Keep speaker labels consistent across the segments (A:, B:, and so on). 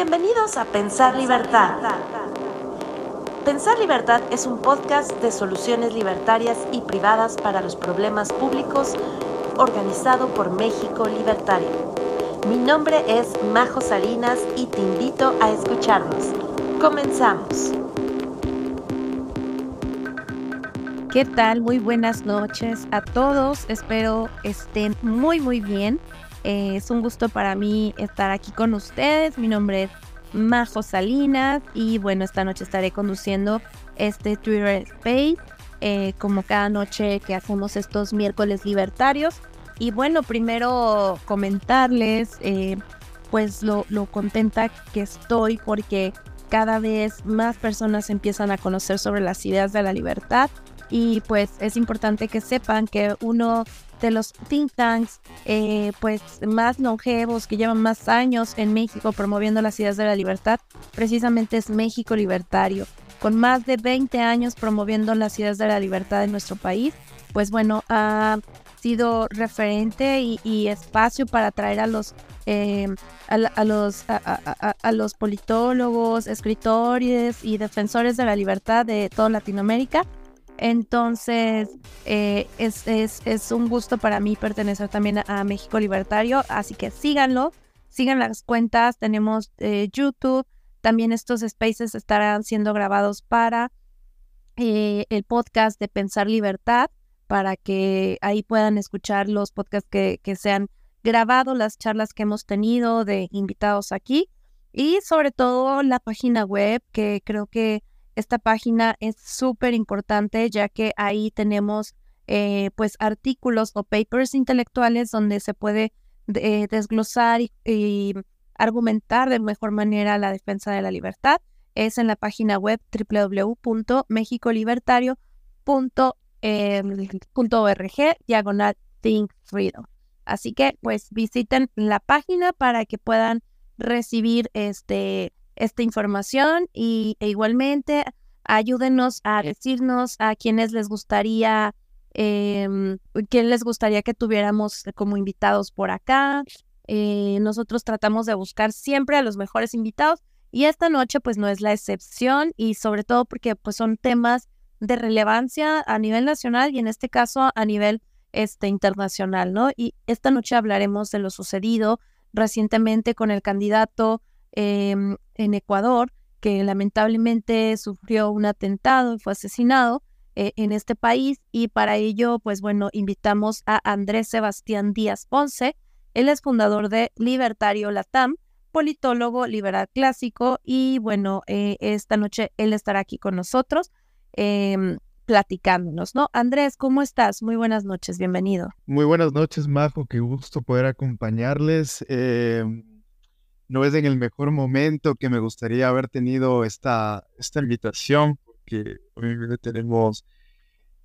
A: Bienvenidos a Pensar Libertad. Pensar Libertad es un podcast de soluciones libertarias y privadas para los problemas públicos organizado por México Libertario. Mi nombre es Majo Salinas y te invito a escucharnos. Comenzamos.
B: ¿Qué tal? Muy buenas noches a todos. Espero estén muy muy bien. Eh, es un gusto para mí estar aquí con ustedes. Mi nombre es Majo Salinas y bueno, esta noche estaré conduciendo este Twitter Space eh, como cada noche que hacemos estos miércoles libertarios. Y bueno, primero comentarles eh, pues lo, lo contenta que estoy porque cada vez más personas empiezan a conocer sobre las ideas de la libertad y pues es importante que sepan que uno de los think tanks eh, pues más longevos que llevan más años en México promoviendo las ideas de la libertad precisamente es México Libertario. Con más de 20 años promoviendo las ideas de la libertad en nuestro país pues bueno ha sido referente y, espacio para atraer a los eh, a, los a, los politólogos escritores y defensores de la libertad de toda Latinoamérica entonces, eh, es, un gusto para mí pertenecer también a, México Libertario, así que síganlo, sigan las cuentas, tenemos eh, YouTube, también estos spaces estarán siendo grabados para eh, el podcast de Pensar Libertad, para que ahí puedan escuchar los podcasts que, que se han grabado, las charlas que hemos tenido de invitados aquí y sobre todo la página web que creo que esta página es súper importante ya que ahí tenemos eh, pues artículos o papers intelectuales donde se puede eh, desglosar y, argumentar de mejor manera la defensa de la libertad. Es en la página web www.mexicolibertario.org diagonal Think Freedom. Así que pues visiten la página para que puedan recibir este esta información y e igualmente ayúdenos a decirnos a quienes les gustaría, eh, quién les gustaría que tuviéramos como invitados por acá. Eh, nosotros tratamos de buscar siempre a los mejores invitados y esta noche pues no es la excepción y sobre todo porque pues son temas de relevancia a nivel nacional y en este caso a nivel este internacional, ¿no? Y esta noche hablaremos de lo sucedido recientemente con el candidato Em, en Ecuador, que lamentablemente sufrió un atentado y fue asesinado eh, en este país. Y para ello, pues bueno, invitamos a Andrés Sebastián Díaz Ponce. Él es fundador de Libertario Latam, politólogo liberal clásico. Y bueno, eh, esta noche él estará aquí con nosotros. Em, platicándonos, ¿no? Andrés, ¿cómo estás? Muy buenas noches, bienvenido.
C: Muy buenas noches, Majo, qué gusto poder acompañarles. Eh, no es en el mejor momento que me gustaría haber tenido esta, esta invitación, porque obviamente tenemos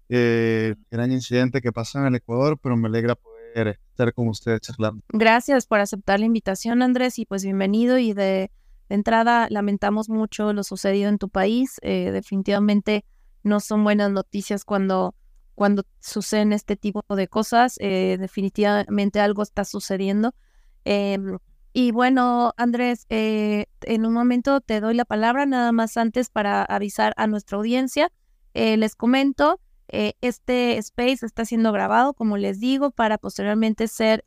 C: eh, el gran incidente que pasó en el Ecuador, pero me alegra poder estar con ustedes charlando.
B: Gracias por aceptar la invitación, Andrés, y pues bienvenido. Y de, entrada, lamentamos mucho lo sucedido en tu país. Eh, definitivamente no son buenas noticias cuando, cuando suceden este tipo de cosas. Eh, definitivamente algo está sucediendo. Em, y bueno, Andrés, eh, en un momento te doy la palabra, nada más antes para avisar a nuestra audiencia. Eh, les comento, eh, este space está siendo grabado, como les digo, para posteriormente ser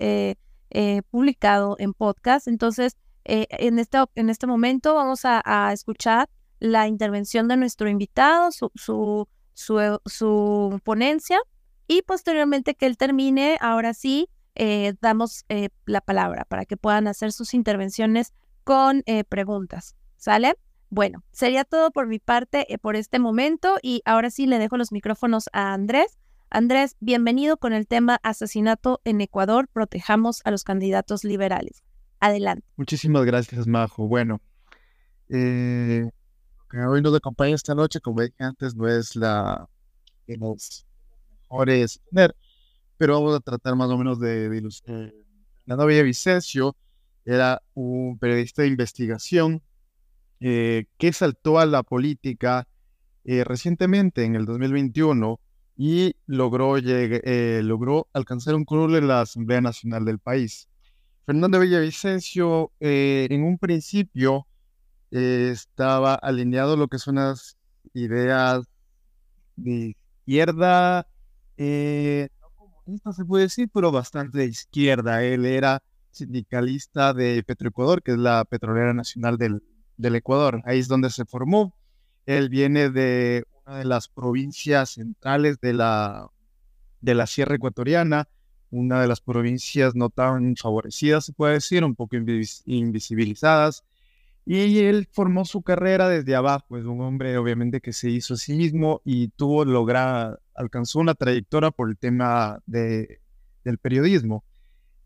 B: publicado en podcast. Entonces, en, este, en este momento vamos a, escuchar la intervención de nuestro invitado, su, su, su, su ponencia, y posteriormente que él termine, ahora sí, eh, damos eh, la palabra para que puedan hacer sus intervenciones con eh, preguntas. ¿Sale? Bueno, sería todo por mi parte por este momento y ahora sí le dejo los micrófonos a Andrés. Andrés, bienvenido con el tema asesinato en Ecuador, protejamos a los candidatos liberales. Adelante.
C: Muchísimas gracias, Majo. Bueno, eh, hoy nos acompaña esta noche, como dije antes, no es la que los mejores pero vamos a tratar más o menos de, ilustrar. La novia Vicencio era un periodista de investigación eh, que saltó a la política eh, recientemente, en el 2021, y logró, eh, logró alcanzar un curul en la Asamblea Nacional del país. Fernando Villavicencio en un principio estaba alineado lo que son las ideas de izquierda, eh, comunista se puede decir, pero bastante de izquierda. Él era sindicalista de Petroecuador, que es la petrolera nacional del, del Ecuador. Ahí es donde se formó. Él viene de una de las provincias centrales de la, de la Sierra Ecuatoriana, una de las provincias no tan favorecidas, se puede decir, un poco invisibilizadas. Y él formó su carrera desde abajo, es un hombre obviamente que se hizo a sí mismo y tuvo, lograr, alcanzó una trayectoria por el tema de, del periodismo.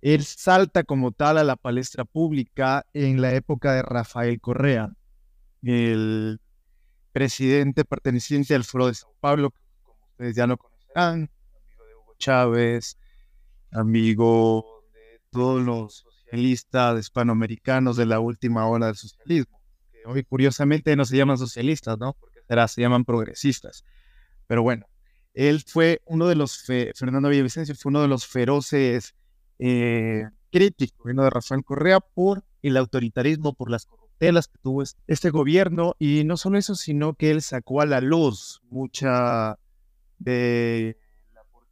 C: Él salta como tal a la palestra pública en la época de Rafael Correa, el presidente perteneciente al Foro de Sao Paulo, como ustedes ya lo conocerán, amigo de Hugo Chávez, amigo de todos los socialistas hispanoamericanos de la última ola del socialismo, que hoy curiosamente no se llaman socialistas, ¿no? Porque será, se llaman progresistas. Pero bueno, él fue uno de los, Fernando Villavicencio fue uno de los feroces eh, críticos, vino de Rafael Correa por el autoritarismo, por las corruptelas que tuvo este gobierno, y no solo eso, sino que él sacó a la luz mucha de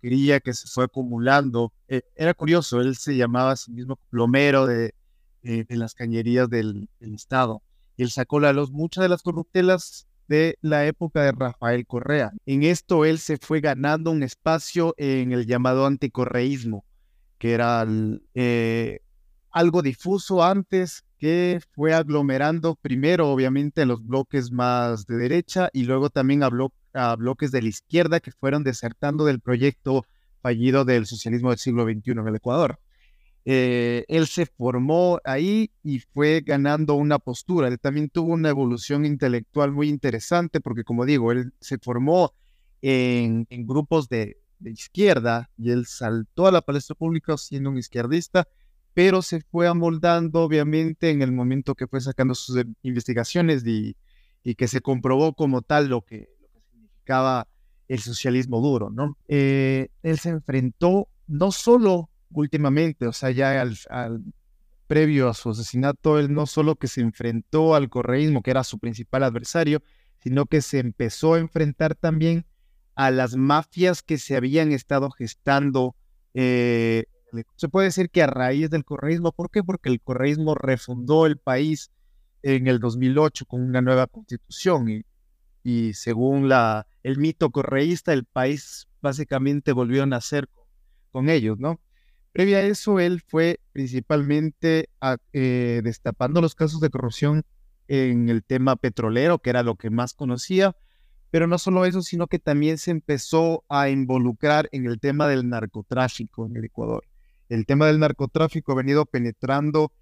C: quería que se fue acumulando. Eh, era curioso, él se llamaba a sí mismo plomero de, eh, de las cañerías del, Estado. Él sacó la luz muchas de las corruptelas de la época de Rafael Correa. En esto él se fue ganando un espacio en el llamado anticorreísmo, que era eh, algo difuso antes, que fue aglomerando primero obviamente en los bloques más de derecha y luego también a, a bloques de la izquierda que fueron desertando del proyecto fallido del socialismo del siglo XXI en el Ecuador. Eh, él se formó ahí y fue ganando una postura. Él también tuvo una evolución intelectual muy interesante porque, como digo, él se formó en, grupos de, izquierda y él saltó a la palestra pública siendo un izquierdista, pero se fue amoldando, obviamente, en el momento que fue sacando sus investigaciones y, que se comprobó como tal lo que, el socialismo duro, ¿no? Eh, él se enfrentó no solo últimamente, o sea, ya al, previo a su asesinato, él no solo que se enfrentó al correísmo, que era su principal adversario, sino que se empezó a enfrentar también a las mafias que se habían estado gestando. Eh, se puede decir que a raíz del correísmo, ¿por qué? Porque el correísmo refundó el país en el 2008 con una nueva constitución y, y según la, el mito correísta, el país básicamente volvió a nacer con, ellos, ¿no? Previa a eso, él fue principalmente eh, destapando los casos de corrupción en el tema petrolero, que era lo que más conocía, pero no solo eso, sino que también se empezó a involucrar en el tema del narcotráfico en el Ecuador. El tema del narcotráfico ha venido penetrando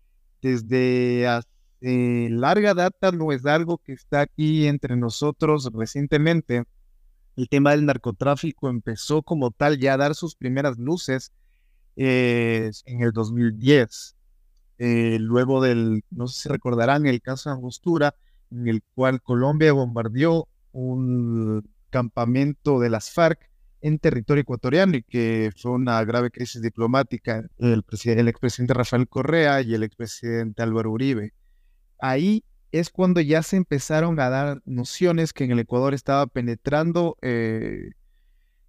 C: desde hace larga data, no es algo que está aquí entre nosotros recientemente, el tema del narcotráfico empezó como tal ya a dar sus primeras luces eh, en el 2010. Eh, luego del, no sé si recordarán, el caso de Angostura, en el cual Colombia bombardeó un campamento de las FARC en territorio ecuatoriano y que fue una grave crisis diplomática el, expresidente Rafael Correa y el expresidente Álvaro Uribe. Ahí es cuando ya se empezaron a dar nociones que en el Ecuador estaba penetrando eh,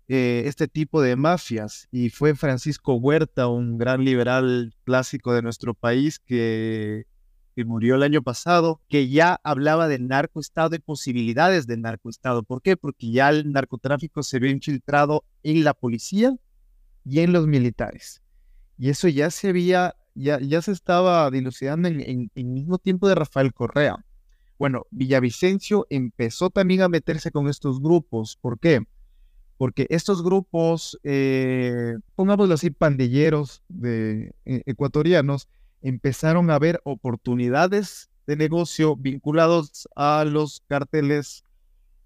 C: eh, este tipo de mafias. Y fue Francisco Huerta, un gran liberal clásico de nuestro país que, que murió el año pasado, que ya hablaba del narcoestado y posibilidades del narcoestado. ¿Por qué? Porque ya el narcotráfico se ve infiltrado en la policía y en los militares. Y eso ya se había ya, se estaba dilucidando en, el mismo tiempo de Rafael Correa. Bueno, Villavicencio empezó también a meterse con estos grupos. ¿Por qué? Porque estos grupos, eh, pongámoslo así, pandilleros de, eh, ecuatorianos, empezaron a ver oportunidades de negocio vinculados a los cárteles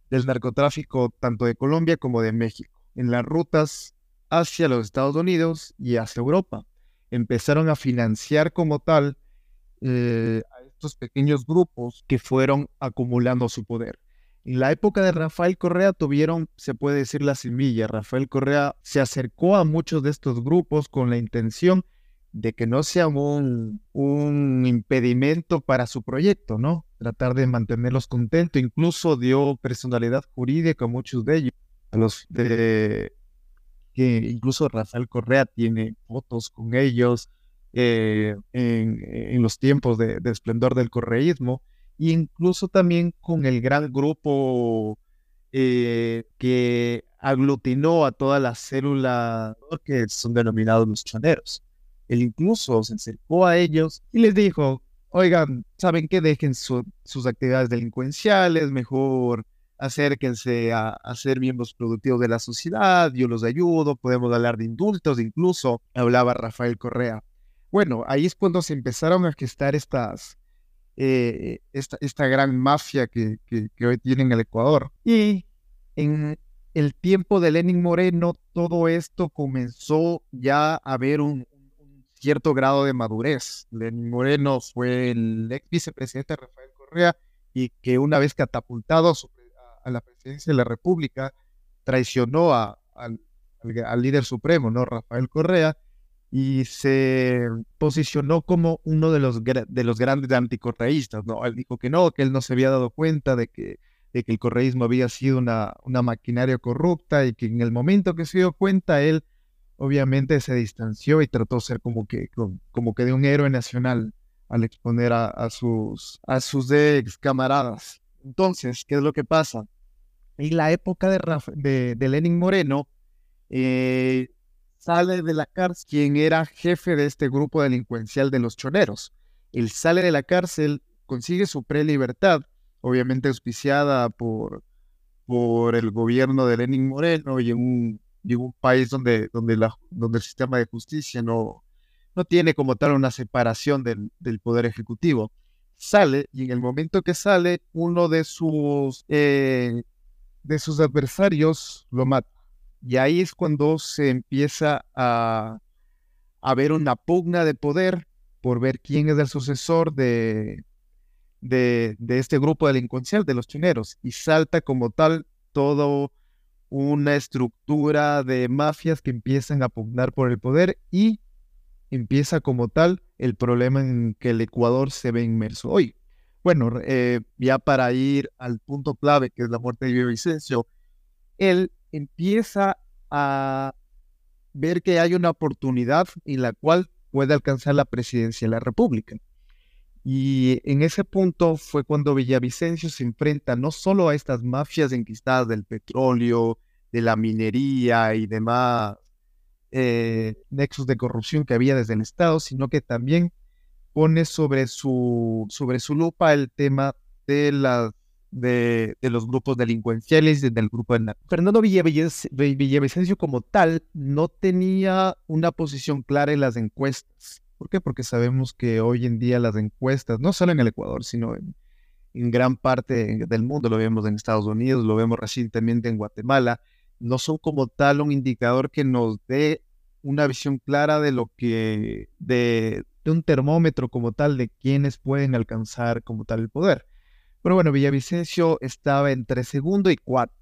C: del narcotráfico tanto de Colombia como de México, en las rutas hacia los Estados Unidos y hacia Europa empezaron a financiar como tal eh, a estos pequeños grupos que fueron acumulando su poder. En la época de Rafael Correa tuvieron, se puede decir, la semilla. Rafael Correa se acercó a muchos de estos grupos con la intención de que no sea un, un impedimento para su proyecto, ¿no? tratar de mantenerlos contentos, incluso dio personalidad jurídica a muchos de ellos, a los de que incluso Rafael Correa tiene fotos con ellos eh, en, los tiempos de, esplendor del correísmo, e incluso también con el gran grupo eh, que aglutinó a todas las células que son denominados los choneros. Él incluso se acercó a ellos y les dijo, oigan, ¿saben qué? Dejen sus actividades delincuenciales, mejor acérquense a, a, ser miembros productivos de la sociedad, yo los ayudo, podemos hablar de indultos, incluso hablaba Rafael Correa. Bueno, ahí es cuando se empezaron a gestar estas, eh, esta, esta, gran mafia que, que, hoy tiene en el Ecuador. Y en el tiempo de Lenin Moreno, todo esto comenzó ya a ver un, cierto grado de madurez. Lenin Moreno fue el ex vicepresidente Rafael Correa y que una vez catapultado a la presidencia de la República, traicionó a, al, líder supremo, ¿no? Rafael Correa, y se posicionó como uno de los, de los grandes anticorreístas, ¿no? Él dijo que no, que él no se había dado cuenta de que, de que el correísmo había sido una, una maquinaria corrupta y que en el momento que se dio cuenta, él obviamente se distanció y trató de ser como que, como que de un héroe nacional al exponer a, sus, a sus ex camaradas. Entonces, ¿qué es lo que pasa? En la época de, de, Lenin Moreno, eh, sale de la cárcel quien era jefe de este grupo delincuencial de los choneros. Él sale de la cárcel, consigue su prelibertad, obviamente auspiciada por, por el gobierno de Lenin Moreno y en un, un país donde, donde el sistema de justicia no, no tiene como tal una separación del, del poder ejecutivo sale y en el momento que sale, uno de sus, eh, de sus adversarios lo mata. Y ahí es cuando se empieza a, a ver una pugna de poder por ver quién es el sucesor de, de, de este grupo delincuencial de los chineros. Y salta como tal todo una estructura de mafias que empiezan a pugnar por el poder y empieza como tal el problema en que el Ecuador se ve inmerso hoy. Bueno, eh, ya para ir al punto clave, que es la muerte de Vicencio, él empieza a ver que hay una oportunidad en la cual puede alcanzar la presidencia de la República. Y en ese punto fue cuando Villavicencio se enfrenta no solo a estas mafias enquistadas del petróleo, de la minería y demás eh, nexos de corrupción que había desde el Estado, sino que también pone sobre su, sobre su lupa el tema de, la, de, de los grupos delincuenciales, del grupo de Fernando Villavicencio como tal no tenía una posición clara en las encuestas. ¿Por qué? Porque sabemos que hoy en día las encuestas, no solo en el Ecuador, sino en, gran parte del mundo, lo vemos en Estados Unidos, lo vemos recientemente en Guatemala, no son como tal un indicador que nos dé una visión clara de lo que, de, un termómetro como tal de quienes pueden alcanzar como tal el poder. Pero bueno, Villavicencio estaba entre segundo y cuarto.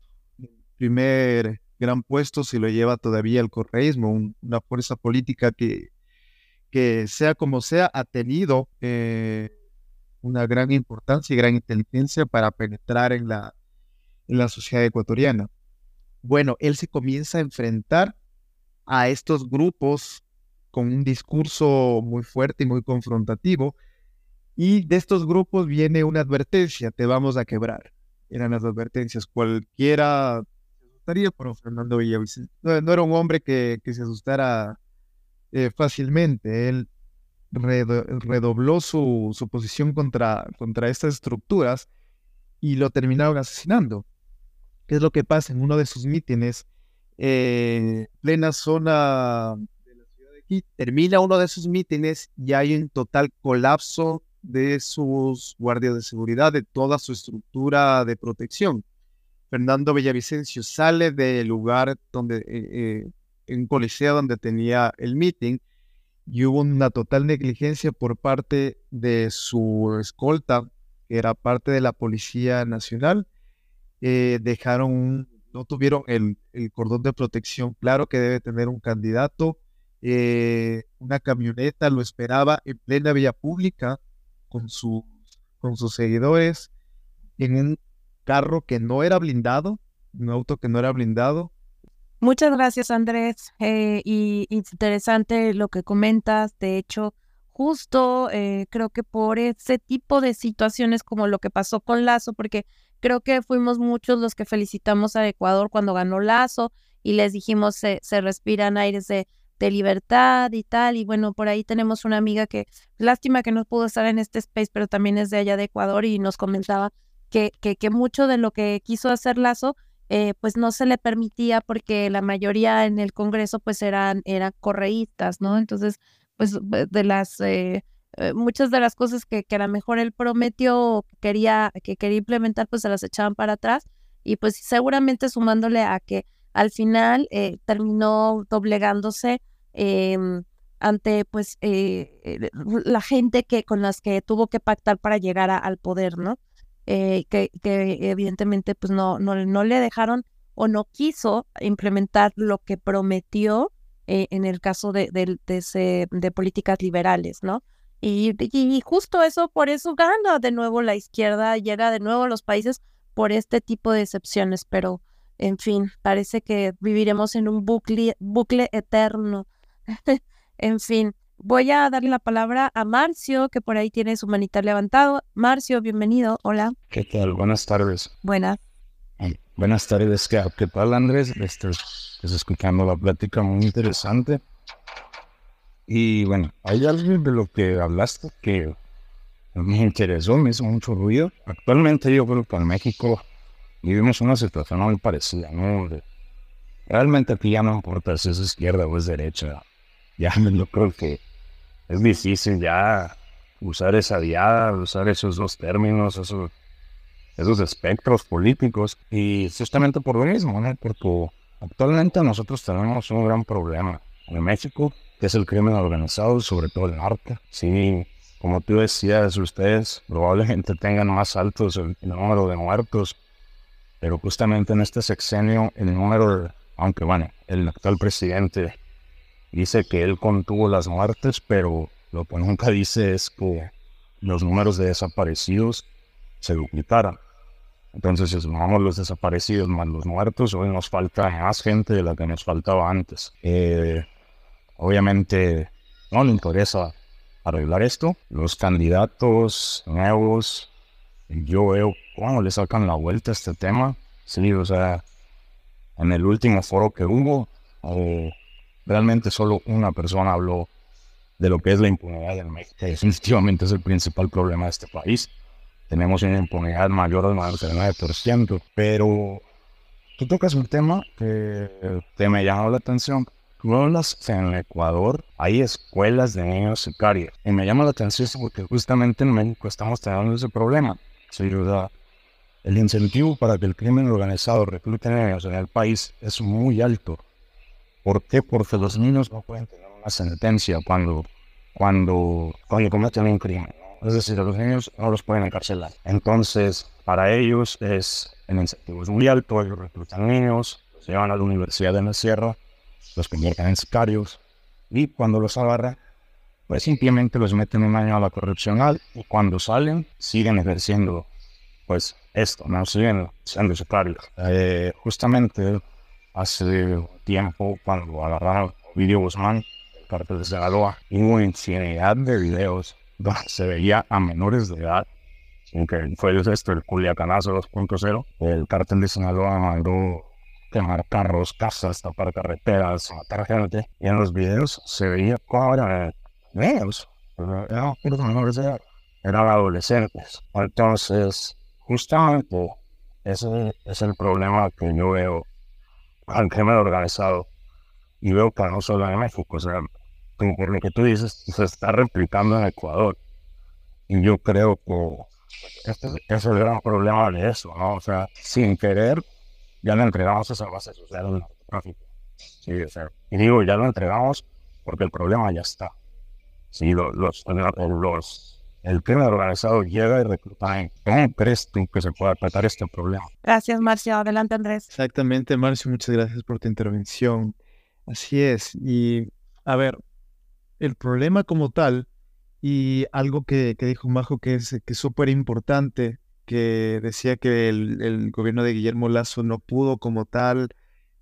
C: Primer gran puesto se lo lleva todavía el correísmo, una fuerza política que, que sea como sea, ha tenido eh, una gran importancia y gran inteligencia para penetrar en la, en la sociedad ecuatoriana bueno, él se comienza a enfrentar a estos grupos con un discurso muy fuerte y muy confrontativo. Y de estos grupos viene una advertencia, te vamos a quebrar. Eran las advertencias. Cualquiera se asustaría, pero Fernando Villavicencio no, era un hombre que, se asustara eh, fácilmente. Él redobló su, su posición contra, contra estas estructuras y lo terminaron asesinando. ¿Qué es lo que pasa en uno de sus mítines? Eh, plena zona de la ciudad de Quito. Termina uno de sus mítines y hay un total colapso de sus guardias de seguridad, de toda su estructura de protección. Fernando Villavicencio sale del lugar donde, eh, eh, en coliseo donde tenía el meeting y hubo una total negligencia por parte de su escolta, que era parte de la Policía Nacional, eh, dejaron, no tuvieron el, cordón de protección claro que debe tener un candidato. Eh, una camioneta lo esperaba en plena vía pública con sus con sus seguidores en un carro que no era blindado, un auto que no era blindado.
B: Muchas gracias, Andrés. Eh, y interesante lo que comentas. De hecho, justo eh, creo que por ese tipo de situaciones como lo que pasó con Lazo, porque creo que fuimos muchos los que felicitamos a Ecuador cuando ganó Lazo y les dijimos se, se respiran aires de, libertad y tal. Y bueno, por ahí tenemos una amiga que, lástima que no pudo estar en este space, pero también es de allá de Ecuador y nos comentaba que, que, que mucho de lo que quiso hacer Lazo, eh, pues no se le permitía porque la mayoría en el Congreso pues eran, eran correístas, ¿no? Entonces, pues de las... Eh, eh, muchas de las cosas que, que a lo mejor él prometió quería, que quería implementar, pues se las echaban para atrás y pues seguramente sumándole a que al final eh, terminó doblegándose em, ante pues eh, la gente que con las que tuvo que pactar para llegar al poder, ¿no? Que, que, evidentemente pues no, no, no le dejaron o no quiso implementar lo que prometió en el caso de, de, de, de políticas liberales, ¿no? Y, y, justo eso, por eso gana de nuevo la izquierda, llega de nuevo a los países por este tipo de excepciones, pero en fin, parece que viviremos en un bucle, bucle eterno. en fin, voy a darle la palabra a Marcio, que por ahí tiene su manita levantado. Marcio, bienvenido, hola.
D: ¿Qué tal? Buenas tardes.
B: Buenas.
D: Buenas tardes, ¿qué, tal Andrés? Estoy, estoy escuchando la plática muy interesante. Y bueno, hay algo de lo que hablaste que me interesó, me hizo mucho ruido. Actualmente yo creo que en México vivimos una situación muy parecida, ¿no? Realmente aquí ya no importa si es izquierda o es derecha. Ya yo creo que es difícil ya usar esa diada, usar esos dos términos, esos, esos espectros políticos. Y justamente por lo mismo, ¿no? Porque actualmente nosotros tenemos un gran problema en México que es el crimen organizado, sobre todo el norte. Sí, como tú decías, ustedes probablemente tengan más altos el, número de muertos, pero justamente en este sexenio el número, aunque bueno, el actual presidente dice que él contuvo las muertes, pero lo que nunca dice es que los números de desaparecidos se duplicaran. Entonces, si sumamos los desaparecidos más los muertos, hoy nos falta más gente de la que nos faltaba antes. Eh, Obviamente no le interesa arreglar esto. Los candidatos nuevos, yo veo cómo le sacan la vuelta a este tema. Sí, o sea, en el último foro que hubo, eh, realmente solo una persona habló de lo que es la impunidad en México, definitivamente es el principal problema de este país. Tenemos una impunidad mayor del 99%, pero tú tocas un tema que te me llamó la atención, en Ecuador hay escuelas de niños sicarios. Y me llama la atención porque justamente en México estamos teniendo ese problema. el incentivo para que el crimen organizado reclute niños en el país es muy alto. ¿Por qué? Porque los niños no pueden tener una sentencia cuando, cuando, cuando cometen un crimen. Es decir, los niños no los pueden encarcelar. Entonces, para ellos es el incentivo es muy alto, ellos reclutan niños, los llevan a la Universidad de la Sierra los convierten en sicarios y cuando los agarran, pues simplemente los meten un año a la corrupción y cuando salen siguen ejerciendo pues esto, no siguen siendo sicarios. Eh, justamente hace tiempo cuando agarraron Video Guzmán, el cartel de Sinaloa, hubo infinidad de videos donde se veía a menores de edad que fue esto, el Culiacanazo 2.0, el cartel de Sinaloa mandó quemar carros, casas, tapar carreteras, matar gente. Y en los videos se veía como eran niños, eran adolescentes. Entonces, justamente ese es el problema que yo veo al crimen organizado. Y veo que no solo en México, o sea, como por lo que tú dices, se está replicando en Ecuador. Y yo creo que este, es el gran problema de eso, ¿no? O sea, sin querer, ya lo entregamos esa base social del narcotráfico. Sí, y digo, ya lo entregamos porque el problema ya está. Sí, los, los el crimen organizado llega y recluta. ¿Cómo crees tú que se puede tratar este problema?
B: Gracias, Marcio. Adelante, Andrés.
C: Exactamente, Marcio. Muchas gracias por tu intervención. Así es. Y, a ver, el problema como tal Y algo que, dijo Majo que es que súper importante, que decía que el, gobierno de Guillermo Lazo no pudo como tal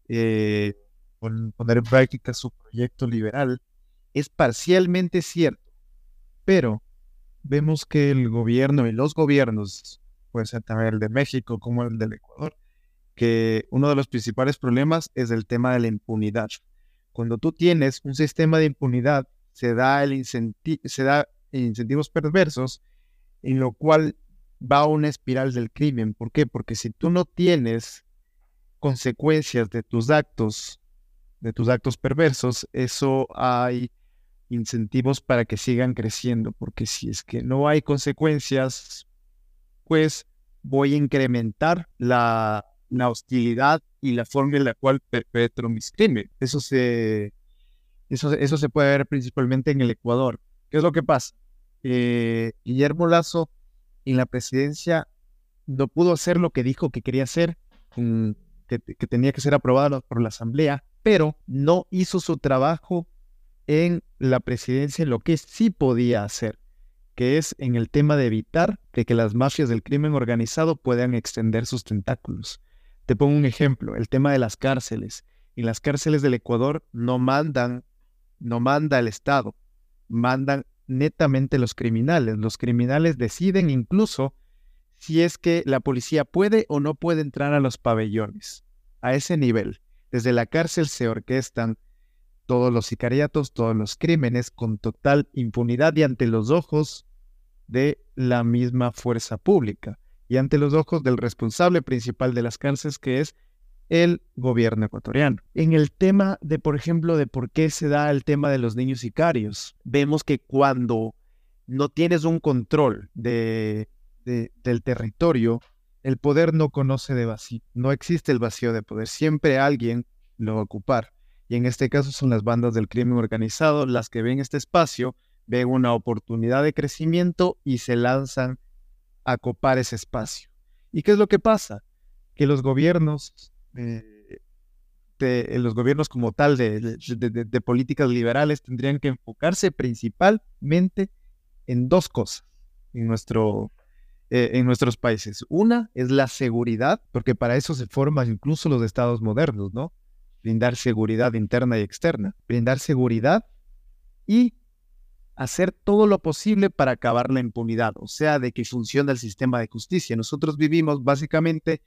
C: eh, poner en práctica su proyecto liberal, es parcialmente cierto, pero vemos que el gobierno y los gobiernos, ser también el de México como el del Ecuador, que uno de los principales problemas es el tema de la impunidad. Cuando tú tienes un sistema de impunidad, se da, el se da incentivos perversos, en lo cual va una espiral del crimen. ¿Por qué? Porque si tú no tienes consecuencias de tus actos, de tus actos perversos, eso hay incentivos para que sigan creciendo, porque si es que no hay consecuencias, pues voy a incrementar la, hostilidad y la forma en la cual perpetro mis crímenes. Eso se, eso, eso se puede ver principalmente en el Ecuador. ¿Qué es lo que pasa? Eh, Guillermo Lazo en la presidencia no pudo hacer lo que dijo que quería hacer, que, que tenía que ser aprobado por la Asamblea, pero no hizo su trabajo en la presidencia lo que sí podía hacer, que es en el tema de evitar de que las mafias del crimen organizado puedan extender sus tentáculos. Te pongo un ejemplo, el tema de las cárceles. En las cárceles del Ecuador no mandan, no manda el Estado, mandan netamente los criminales. Los criminales deciden incluso si es que la policía puede o no puede entrar a los pabellones. A ese nivel, desde la cárcel se orquestan todos los sicariatos, todos los crímenes con total impunidad y ante los ojos de la misma fuerza pública y ante los ojos del responsable principal de las cárceles que es el gobierno ecuatoriano. En el tema de, por ejemplo, de por qué se da el tema de los niños sicarios, vemos que cuando no tienes un control de, del territorio, el poder no conoce de vacío, no existe el vacío de poder, siempre alguien lo va a ocupar. Y en este caso son las bandas del crimen organizado las que ven este espacio, ven una oportunidad de crecimiento y se lanzan a copar ese espacio. ¿Y qué es lo que pasa? Que los gobiernos de, los gobiernos como tal de, políticas liberales tendrían que enfocarse principalmente en dos cosas en, nuestro, eh, en nuestros países. Una es la seguridad, porque para eso se forman incluso los estados modernos, ¿no? Brindar seguridad interna y externa. Brindar seguridad y hacer todo lo posible para acabar la impunidad, o sea, de que funcione el sistema de justicia. Nosotros vivimos básicamente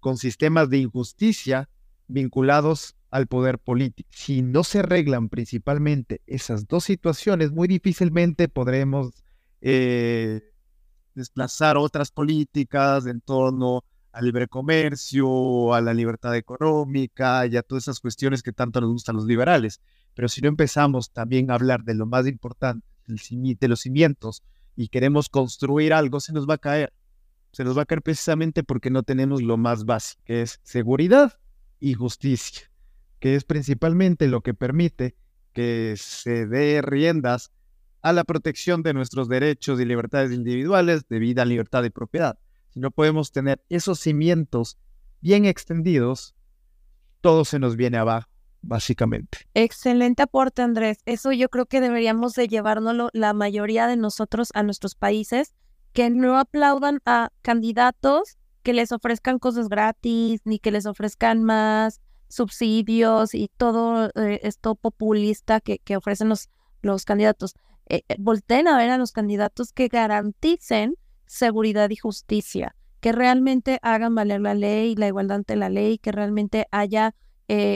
C: con sistemas de injusticia vinculados al poder político. Si no se arreglan principalmente esas dos situaciones, muy difícilmente podremos eh, desplazar otras políticas en torno al libre comercio, a la libertad económica y a todas esas cuestiones que tanto nos gustan los liberales. Pero si no empezamos también a hablar de lo más importante, de los cimientos, y queremos construir algo, se nos va a caer se nos va a caer precisamente porque no tenemos lo más básico, que es seguridad y justicia, que es principalmente lo que permite que se dé riendas a la protección de nuestros derechos y libertades individuales de vida, libertad y propiedad. Si no podemos tener esos cimientos bien extendidos, todo se nos viene abajo, básicamente.
B: Excelente aporte, Andrés. Eso yo creo que deberíamos de llevárnoslo la mayoría de nosotros a nuestros países que no aplaudan a candidatos que les ofrezcan cosas gratis, ni que les ofrezcan más subsidios y todo eh, esto populista que, que, ofrecen los, los candidatos. Eh, eh, volteen a ver a los candidatos que garanticen seguridad y justicia, que realmente hagan valer la ley, la igualdad ante la ley, que realmente haya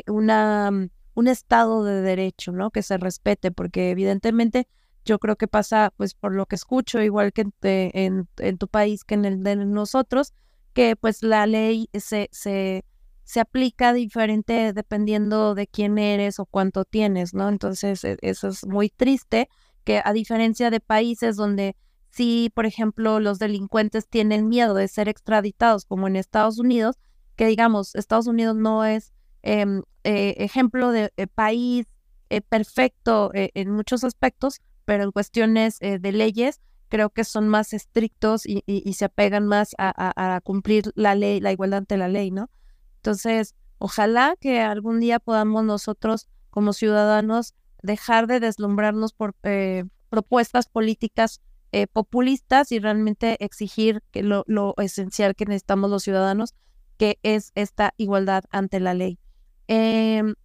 B: una, mm, un estado de derecho, ¿no? Que se respete, porque evidentemente yo creo que pasa, pues por lo que escucho, igual que en, en, tu país que en el de nosotros, que pues la ley se, se, se aplica diferente dependiendo de quién eres o cuánto tienes, ¿no? Entonces e, eso es muy triste, que a diferencia de países donde sí, por ejemplo, los delincuentes tienen miedo de ser extraditados, como en Estados Unidos, que digamos, Estados Unidos no es em, eh, ejemplo de, país eh, perfecto eh, en muchos aspectos, pero en cuestiones eh, de leyes creo que son más estrictos y, se apegan más a, cumplir la ley, la igualdad ante la ley, ¿no? Entonces, ojalá que algún día podamos nosotros como ciudadanos dejar de deslumbrarnos por, eh, propuestas políticas eh, populistas y realmente exigir que lo, esencial que necesitamos los ciudadanos, que es esta igualdad ante la ley. Em,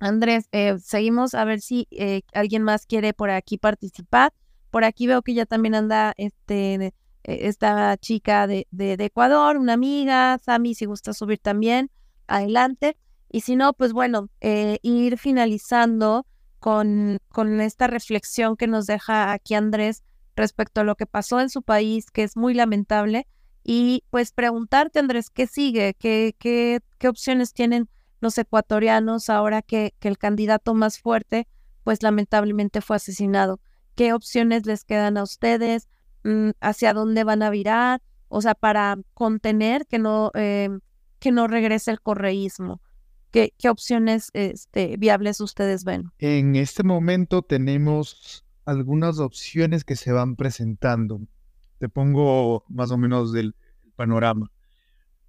B: Andrés, eh, seguimos a ver si eh, alguien más quiere por aquí participar. Por aquí veo que ya también anda este, esta chica de, de, Ecuador, una amiga, Sami, si gusta subir también, adelante. Y si no, pues bueno, ir finalizando con, con esta reflexión que nos deja aquí Andrés respecto a lo que pasó en su país, que es muy lamentable, y pues preguntarte, Andrés, ¿qué sigue? ¿Qué, qué, qué opciones tienen los ecuatorianos ahora que, que el candidato más fuerte, pues lamentablemente fue asesinado? ¿Qué opciones les quedan a ustedes? Mm, ¿Hacia dónde van a virar? O sea, para contener que no, eh, que no regrese el correísmo. ¿Qué, ¿Qué, opciones este, viables ustedes ven?
C: En este momento tenemos algunas opciones que se van presentando. Te pongo más o menos del panorama.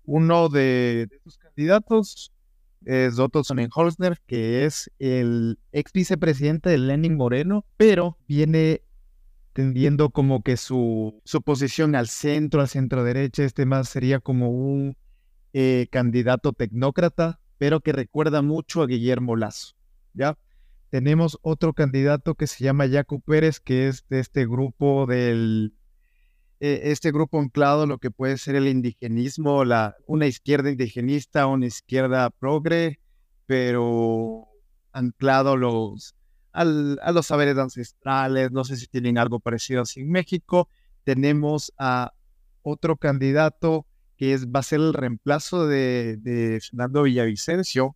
C: Uno de, estos candidatos es Otto Sonnenholzner, que es el ex vicepresidente de Lenin Moreno, pero viene tendiendo como que su, su posición al centro, al centro derecha, este más sería como un eh, candidato tecnócrata, pero que recuerda mucho a Guillermo Lazo, ¿ya? Tenemos otro candidato que se llama Jaco Pérez, que es de este grupo del, eh, este grupo anclado, lo que puede ser el indigenismo, la, una izquierda indigenista, una izquierda progre, pero anclado los, a los saberes ancestrales, no sé si tienen algo parecido así en México. Tenemos a otro candidato que es, va a ser el reemplazo de Fernando Villavicencio,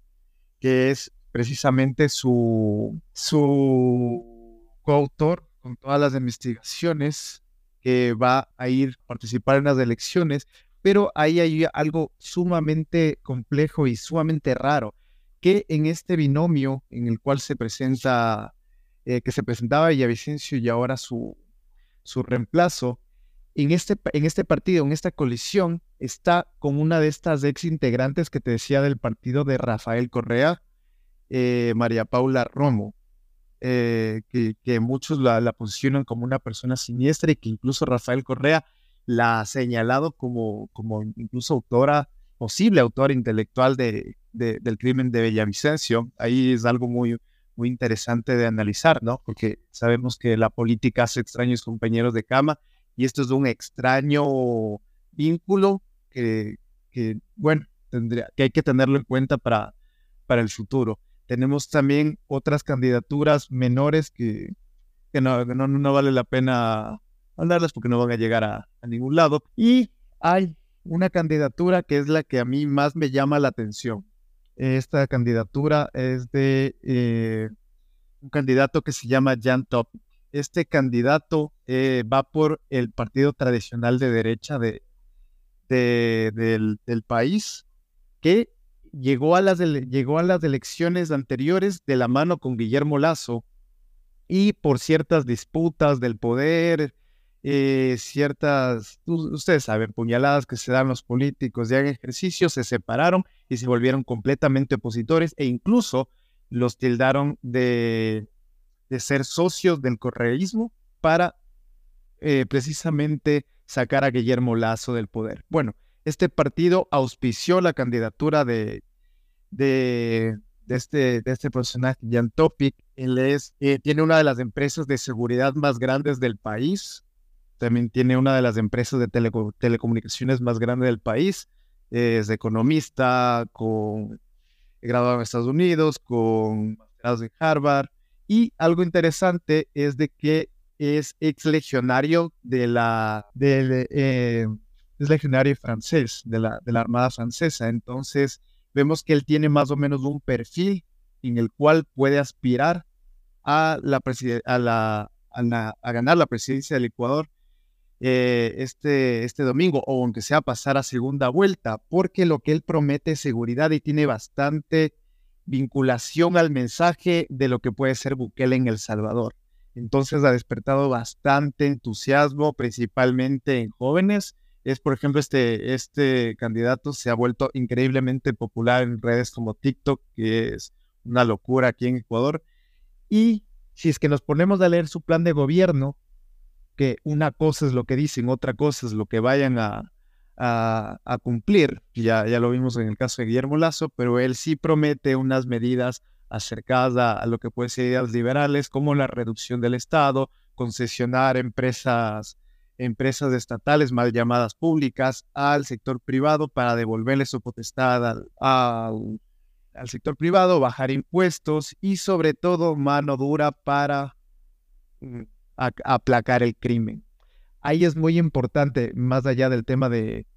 C: que es precisamente su, su coautor con todas las investigaciones que va a ir a participar en las elecciones, pero ahí hay algo sumamente complejo y sumamente raro, que en este binomio en el cual se presenta, eh, que se presentaba Villavicencio y ahora su, su reemplazo, en este, en este partido, en esta colisión, está con una de estas ex integrantes que te decía del partido de Rafael Correa, eh, María Paula Romo, eh, que, muchos la, posicionan como una persona siniestra y que incluso Rafael Correa la ha señalado como, como incluso autora, posible autora intelectual de, del crimen de Bellavicencio. Ahí es algo muy, muy interesante de analizar, ¿no? Porque sabemos que la política hace extraños compañeros de cama y esto es un extraño vínculo que, que bueno, tendría, que hay que tenerlo en cuenta para, para el futuro. Tenemos también otras candidaturas menores que, que, no, no, vale la pena hablarlas porque no van a llegar a, ningún lado. Y hay una candidatura que es la que a mí más me llama la atención. Esta candidatura es de eh, un candidato que se llama Jan Top. Este candidato eh, va por el partido tradicional de derecha de, del, del, país, que llegó a, las llegó a las elecciones anteriores de la mano con Guillermo Lazo y por ciertas disputas del poder, eh, ciertas, ustedes saben, puñaladas que se dan los políticos ya en ejercicio, se separaron y se volvieron completamente opositores e incluso los tildaron de, de ser socios del correísmo para eh, precisamente sacar a Guillermo Lazo del poder. Bueno, este partido auspició la candidatura de, de, este, de este personaje, Jan Topic. Él es, eh, tiene una de las empresas de seguridad más grandes del país. También tiene una de las empresas de telecomunicaciones más grandes del país. Es economista, con graduado en Estados Unidos, con masterado en Harvard. Y algo interesante es de que es ex legionario de la, de, eh, es legionario francés, de la, de la Armada Francesa. Entonces, vemos que él tiene más o menos un perfil en el cual puede aspirar a, la a, la, a, ganar la presidencia del Ecuador eh, este, este domingo, o aunque sea pasar a segunda vuelta, porque lo que él promete es seguridad y tiene bastante vinculación al mensaje de lo que puede ser Bukele en El Salvador. Entonces ha despertado bastante entusiasmo, principalmente en jóvenes, es, por ejemplo, este, este candidato se ha vuelto increíblemente popular en redes como TikTok, que es una locura aquí en Ecuador. Y si es que nos ponemos a leer su plan de gobierno, que una cosa es lo que dicen, otra cosa es lo que vayan a, a, cumplir, ya, ya lo vimos en el caso de Guillermo Lazo, pero él sí promete unas medidas acercadas a, lo que pueden ser ideas liberales, como la reducción del Estado, concesionar empresas, empresas estatales mal llamadas públicas al sector privado para devolverle su potestad al, sector privado, bajar impuestos y sobre todo mano dura para mm, aplacar el crimen. Ahí es muy importante, más allá del tema de,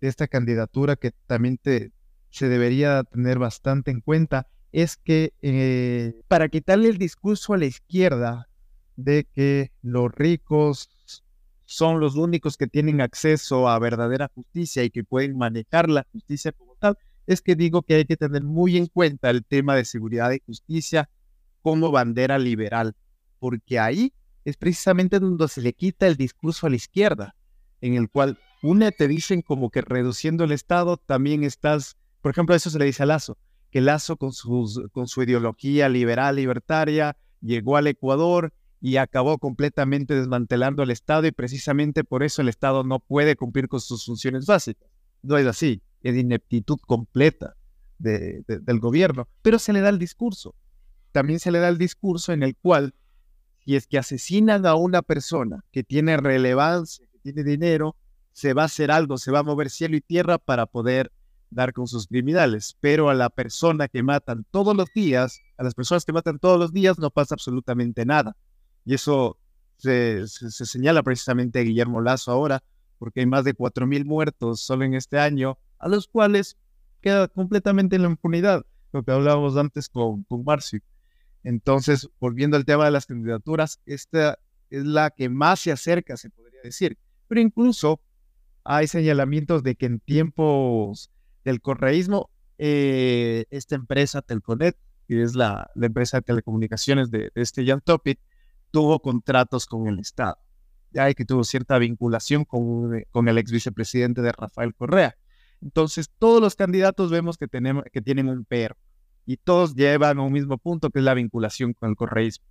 C: esta candidatura que también se debería tener bastante en cuenta, es que eh, para quitarle el discurso a la izquierda de que los ricos son los únicos que tienen acceso a verdadera justicia y que pueden manejar la justicia como tal, es que digo que hay que tener muy en cuenta el tema de seguridad y justicia como bandera liberal, porque ahí es precisamente donde se le quita el discurso a la izquierda, en el cual una te dicen como que reduciendo el Estado también estás, por ejemplo, eso se le dice a Lazo, que Lazo con, sus, con su ideología liberal, libertaria, llegó al Ecuador y acabó completamente desmantelando el Estado y precisamente por eso el Estado no puede cumplir con sus funciones básicas. No es así de ineptitud completa del gobierno, pero se le da el discurso. También se le da el discurso en el cual, si es que asesinan a una persona que tiene relevancia, que tiene dinero, se va a hacer algo, se va a mover cielo y tierra para poder dar con sus criminales, pero a la persona que matan todos los días, a las personas que matan todos los días no pasa absolutamente nada. Y eso se, se señala precisamente a Guillermo Lazo ahora, porque hay más de 4.000 muertos solo en este año a los cuales queda completamente en la impunidad, lo que hablábamos antes con, con Marcio. Entonces, volviendo al tema de las candidaturas, esta es la que más se acerca, se podría decir. Pero incluso hay señalamientos de que en tiempos del correísmo, eh, esta empresa Telconet, que es la, empresa de telecomunicaciones de, este Jan Topit, tuvo contratos con el Estado. Ya que tuvo cierta vinculación con, con el ex vicepresidente de Rafael Correa. Entonces, todos los candidatos vemos que, tenemos, que tienen un pero y todos llevan a un mismo punto, que es la vinculación con el correísmo.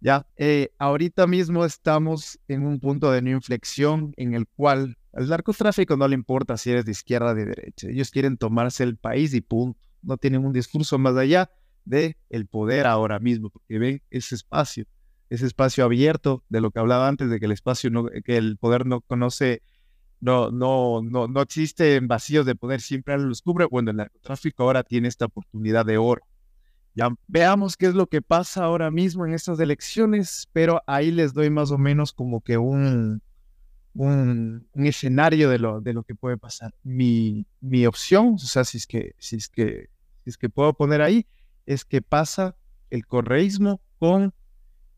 C: Ya, eh, ahorita mismo estamos en un punto de no inflexión en el cual al narcotráfico no le importa si eres de izquierda o de derecha. Ellos quieren tomarse el país y punto. No tienen un discurso más allá de el poder ahora mismo, porque ven ese espacio, ese espacio abierto de lo que hablaba antes, de que el espacio no, que el poder no conoce no, no, no, no existen vacíos de poder, siempre los cubre. Bueno, el narcotráfico ahora tiene esta oportunidad de oro. Ya veamos qué es lo que pasa ahora mismo en estas elecciones, pero ahí les doy más o menos como que un, un, escenario de lo, de lo que puede pasar. Mi, mi opción, o sea, si es, que, si, es que, si es que puedo poner ahí, es que pasa el correísmo con,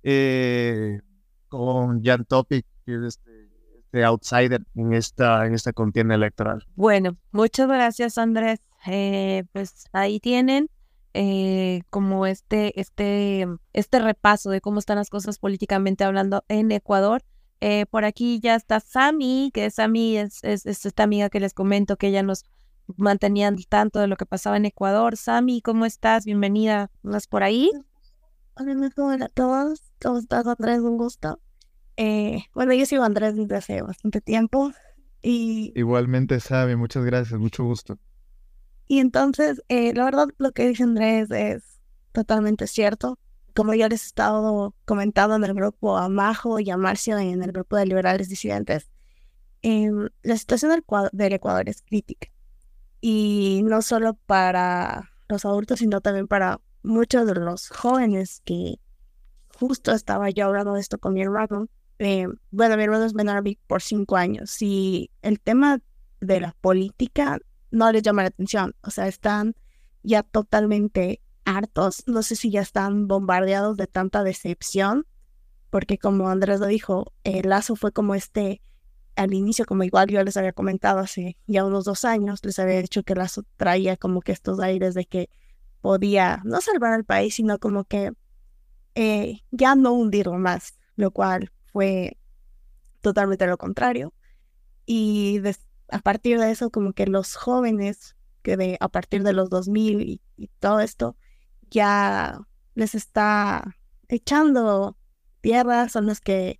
C: eh, con Jan Topic, que es este de outsider en esta, en esta contienda electoral.
B: Bueno, muchas gracias Andrés. Eh, pues ahí tienen eh, como este, este, este repaso de cómo están las cosas políticamente hablando en Ecuador. Eh, por aquí ya está Sami, que Sami es, es, esta amiga que les comento que ella nos mantenía al tanto de lo que pasaba en Ecuador. Sami, ¿cómo estás? Bienvenida. ¿Estás por ahí?
E: Hola, hola a todos. ¿Cómo estás, Andrés? Un gusto. Eh, bueno, yo sigo a Andrés desde hace bastante tiempo. Y,
C: Igualmente, Sabe, muchas gracias, mucho gusto.
E: Y entonces, eh, la verdad, lo que dice Andrés es totalmente cierto. Como yo les he estado comentando en el grupo a Majo y a Marcio en el grupo de liberales disidentes, em, la situación del, del Ecuador es crítica. Y no solo para los adultos, sino también para muchos de los jóvenes que justo estaba yo hablando de esto con mi hermano, eh, bueno, mi hermano es menor por cinco años y el tema de la política no les llama la atención. O sea, están ya totalmente hartos. No sé si ya están bombardeados de tanta decepción, porque como Andrés lo dijo, el Lazo fue como este, al inicio, como igual yo les había comentado hace ya unos dos años, les había dicho que Lazo traía como que estos aires de que podía no salvar al país, sino como que eh, ya no hundirlo más, lo cual fue totalmente lo contrario. Y a partir de eso, como que los jóvenes, que de, a partir de los 2000 y, y todo esto, ya les está echando tierra, son los que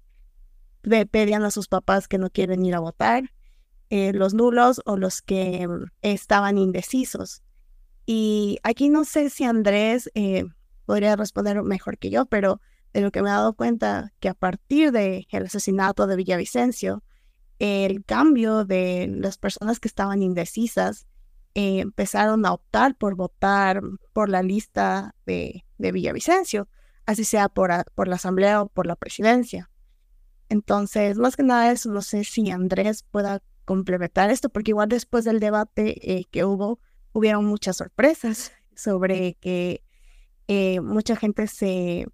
E: pedían a sus papás que no quieren ir a votar, eh, los nulos o los que mm, estaban indecisos. Y aquí no sé si Andrés eh, podría responder mejor que yo, pero de lo que me he dado cuenta que a partir del asesinato de Villavicencio, el cambio de las personas que estaban indecisas eh, empezaron a optar por votar por la lista de, de Villavicencio, así sea por, por la asamblea o por la presidencia. Entonces, más que nada eso, no sé si Andrés pueda complementar esto, porque igual después del debate eh, que hubo, hubieron muchas sorpresas sobre que eh, mucha gente se,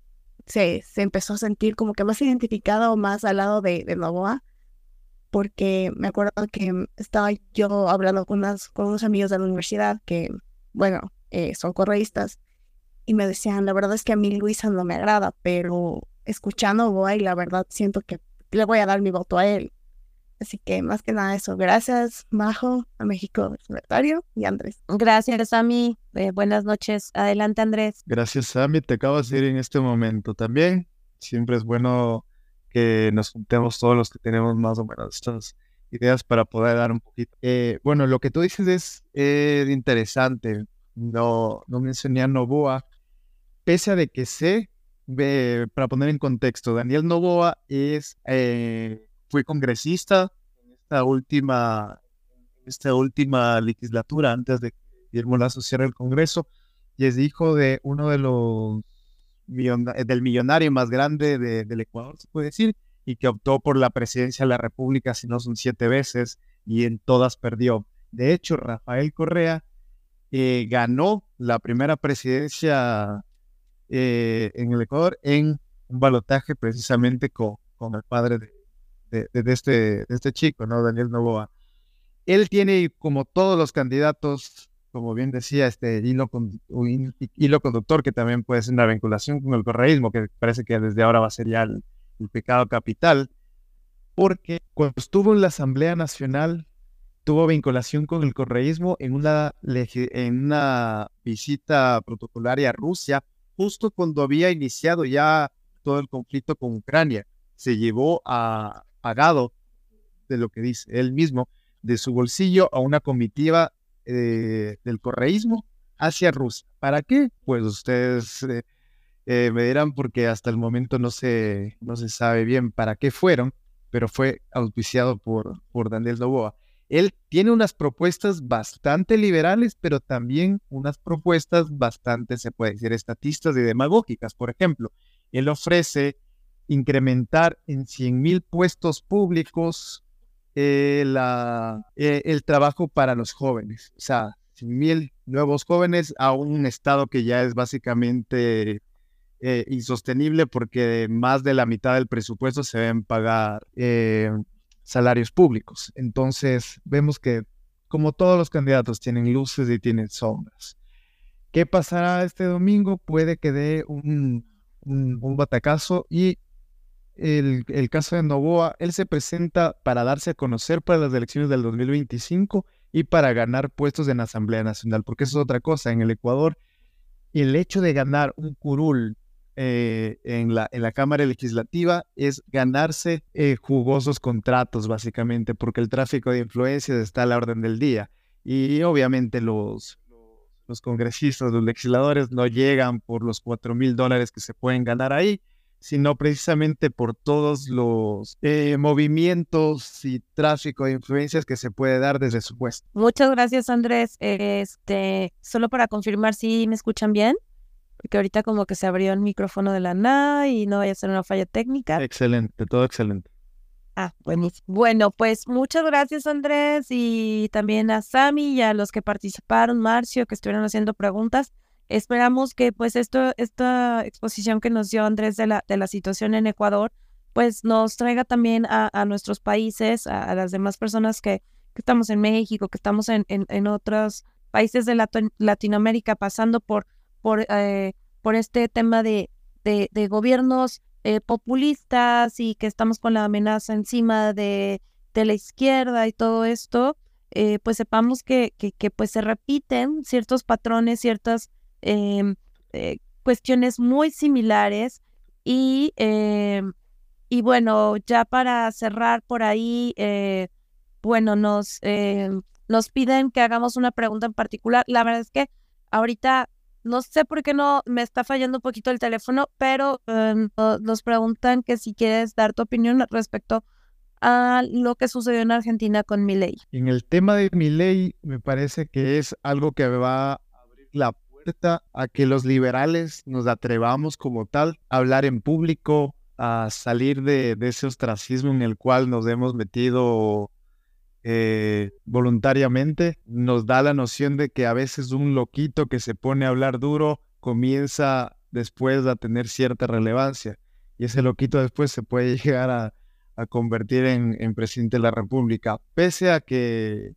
E: se, se, empezó a sentir como que más identificada o más al lado de, de Novoa, porque me acuerdo que estaba yo hablando con, unas, con unos amigos de la universidad que, bueno, eh, son correístas, y me decían, la verdad es que a mí Luisa no me agrada, pero escuchando Boa y la verdad siento que le voy a dar mi voto a él. Así que más que nada eso, gracias Majo, a México Libertario y Andrés.
B: Gracias Sami, eh, buenas noches. Adelante Andrés.
C: Gracias Sami, te acabas de ir en este momento también. Siempre es bueno que nos juntemos todos los que tenemos más o menos estas ideas para poder dar un poquito. Eh, bueno, lo que tú dices es eh, interesante. No, no mencioné a Novoa, pese a de que sé para poner en contexto, Daniel Novoa es, eh, fue congresista en esta última, esta última legislatura antes de que Guillermo Lazo cierre el Congreso y es hijo de uno de los del millonario más grande del Ecuador, se puede decir, y que optó por la presidencia de la República, si no son siete veces, y en todas perdió. De hecho, Rafael Correa eh, ganó la primera presidencia eh, en el Ecuador en un balotaje precisamente con, con el padre de, de, este, de este chico, ¿no? Daniel Novoa. Él tiene, como todos los candidatos, como bien decía, este hilo, hilo conductor que también puede ser una vinculación con el correísmo, que parece que desde ahora va a ser ya el, pecado capital, porque cuando estuvo en la Asamblea Nacional tuvo vinculación con el correísmo en una, en una visita protocolaria a Rusia justo cuando había iniciado ya todo el conflicto con Ucrania. Se llevó a pagado de lo que dice él mismo, de su bolsillo a una comitiva eh, del correísmo hacia Rusia. ¿Para qué? Pues ustedes eh, eh, me dirán porque hasta el momento no se, no se sabe bien para qué fueron, pero fue auspiciado por, por Daniel Novoa él tiene unas propuestas bastante liberales, pero también unas propuestas bastante, se puede decir, estatistas y demagógicas. Por ejemplo, él ofrece incrementar en 100 mil puestos públicos eh, eh, el trabajo para los jóvenes. O sea, 100 mil nuevos jóvenes a un estado que ya es básicamente eh, insostenible porque más de la mitad del presupuesto se deben pagar salarios públicos. Entonces, vemos que como todos los candidatos tienen luces y tienen sombras. ¿Qué pasará este domingo? Puede que dé un, un, batacazo y el, caso de Novoa, él se presenta para darse a conocer para las elecciones del 2025 y para ganar puestos en la Asamblea Nacional, porque eso es otra cosa. En el Ecuador, el hecho de ganar un curul eh, en, la, en la Cámara Legislativa es ganarse eh, jugosos contratos, básicamente, porque el tráfico de influencias está a la orden del día. Y obviamente los, los congresistas, los legisladores no llegan por los cuatro mil dólares que se pueden ganar ahí, sino precisamente por todos los eh, movimientos y tráfico de influencias que se puede dar desde su puesto.
B: Muchas gracias, Andrés. Este, solo para confirmar si me escuchan bien porque ahorita como que se abrió el micrófono de la nada y no vaya a ser una falla técnica.
C: Excelente, todo excelente.
B: Ah, buenísimo. Bueno, pues muchas gracias Andrés y también a Sami y a los que participaron, Marcio, que estuvieron haciendo preguntas. Esperamos que pues esto, esta exposición que nos dio Andrés de la, de la situación en Ecuador, pues nos traiga también a, a nuestros países, a, las demás personas que, que, estamos en México, que estamos en, en, en otros países de Latinoamérica pasando por por, eh, por este tema de, de, gobiernos eh, populistas y que estamos con la amenaza encima de, de la izquierda y todo esto, eh, pues sepamos que, que, que, pues se repiten ciertos patrones, ciertas em, cuestiones muy similares Y, eh, y bueno, ya para cerrar por ahí, eh, bueno, nos, eh, nos piden que hagamos una pregunta en particular. La verdad es que ahorita no sé por qué no me está fallando un poquito el teléfono, pero em, nos preguntan que si quieres dar tu opinión respecto a lo que sucedió en Argentina con Milei.
C: En el tema de Milei, me parece que es algo que va a abrir la a que los liberales nos atrevamos como tal a hablar en público, a salir de, ese ostracismo en el cual nos hemos metido eh, voluntariamente. Nos da la noción de que a veces un loquito que se pone a hablar duro comienza después a tener cierta relevancia y ese loquito después se puede llegar a, convertir en, presidente de la República, pese a que,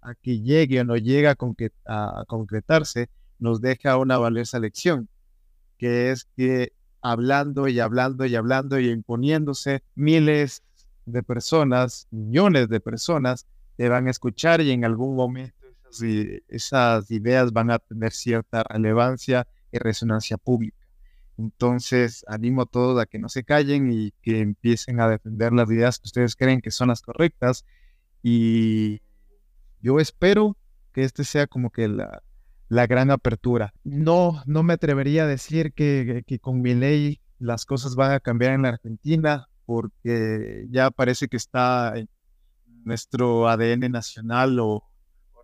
C: a que llegue o no llegue a concretarse, nos deja una valiosa lección, que es que hablando y hablando y hablando y imponiéndose, miles de personas, millones de personas te van a escuchar y en algún momento esas, ideas van a tener cierta relevancia y resonancia pública. Entonces, animo a todos a que no se callen y que empiecen a defender las ideas que ustedes creen que son las correctas. Y yo espero que este sea como que la, la gran apertura. No, no me atrevería a decir que, que con mi ley las cosas van a cambiar en la Argentina, porque ya parece que está en nuestro ADN nacional o,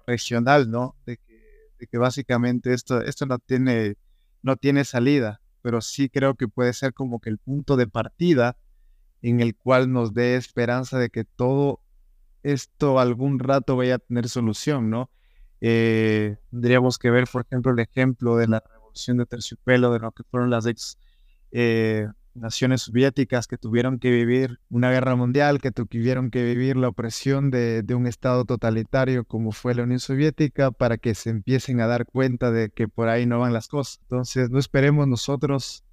C: regional, ¿no? De que, de que, básicamente esto, esto no, tiene, no tiene salida, pero sí creo que puede ser como que el punto de partida en el cual nos dé esperanza de que todo esto algún rato vaya a tener solución, ¿no? Eh, tendríamos que ver, por ejemplo, el ejemplo de la revolución de terciopelo, de lo que fueron las ex eh, naciones soviéticas que tuvieron que vivir una guerra mundial, que tuvieron que vivir la opresión de, un Estado totalitario como fue la Unión Soviética, para que se empiecen a dar cuenta de que por ahí no van las cosas. Entonces, no esperemos nosotros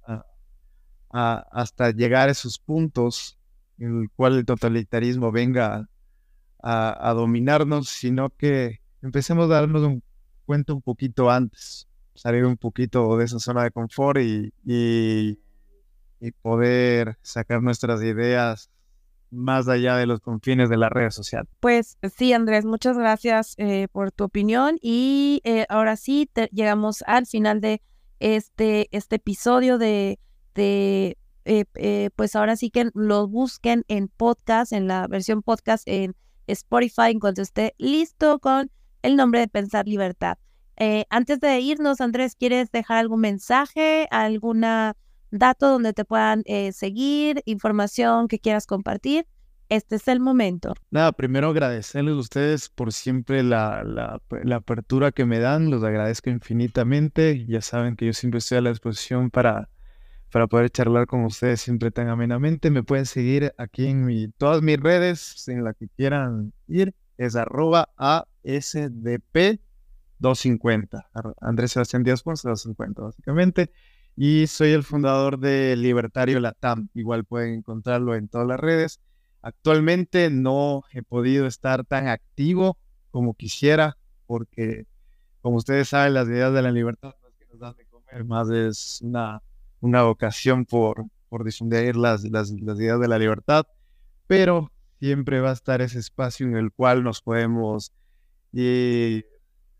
C: hasta llegar a esos puntos en el cual el totalitarismo venga a dominarnos, sino que empecemos a darnos un cuenta un poquito antes, salir un poquito de esa zona de confort y, y, poder sacar nuestras ideas más allá de los confines de la red social.
B: Pues sí, Andrés, muchas gracias eh, por tu opinión y eh, ahora sí llegamos al final de este, este episodio de, de eh, pues ahora sí que lo busquen en podcast, en la versión podcast en Spotify, en cuanto esté listo con el nombre de Pensar Libertad. Eh, antes de irnos, Andrés, ¿quieres dejar algún mensaje, algún dato donde te puedan eh, seguir, información que quieras compartir? Este es el momento.
C: Nada, primero agradecerles a ustedes por siempre la, la, apertura que me dan, los agradezco infinitamente. Ya saben que yo siempre estoy a la disposición para, para poder charlar con ustedes siempre tan amenamente. Me pueden seguir aquí en mi, todas mis redes, en la que quieran ir es arroba ASDP 250. Andrés Sebastián Díaz Ponce 250, básicamente. Y soy el fundador de Libertario Latam. Igual pueden encontrarlo en todas las redes. Actualmente no he podido estar tan activo como quisiera, porque, como ustedes saben, las ideas de la libertad no es que nos dan de comer, más es una, una vocación por, por difundir las, las, las ideas de la libertad. Pero siempre va a estar ese espacio en el cual nos podemos ir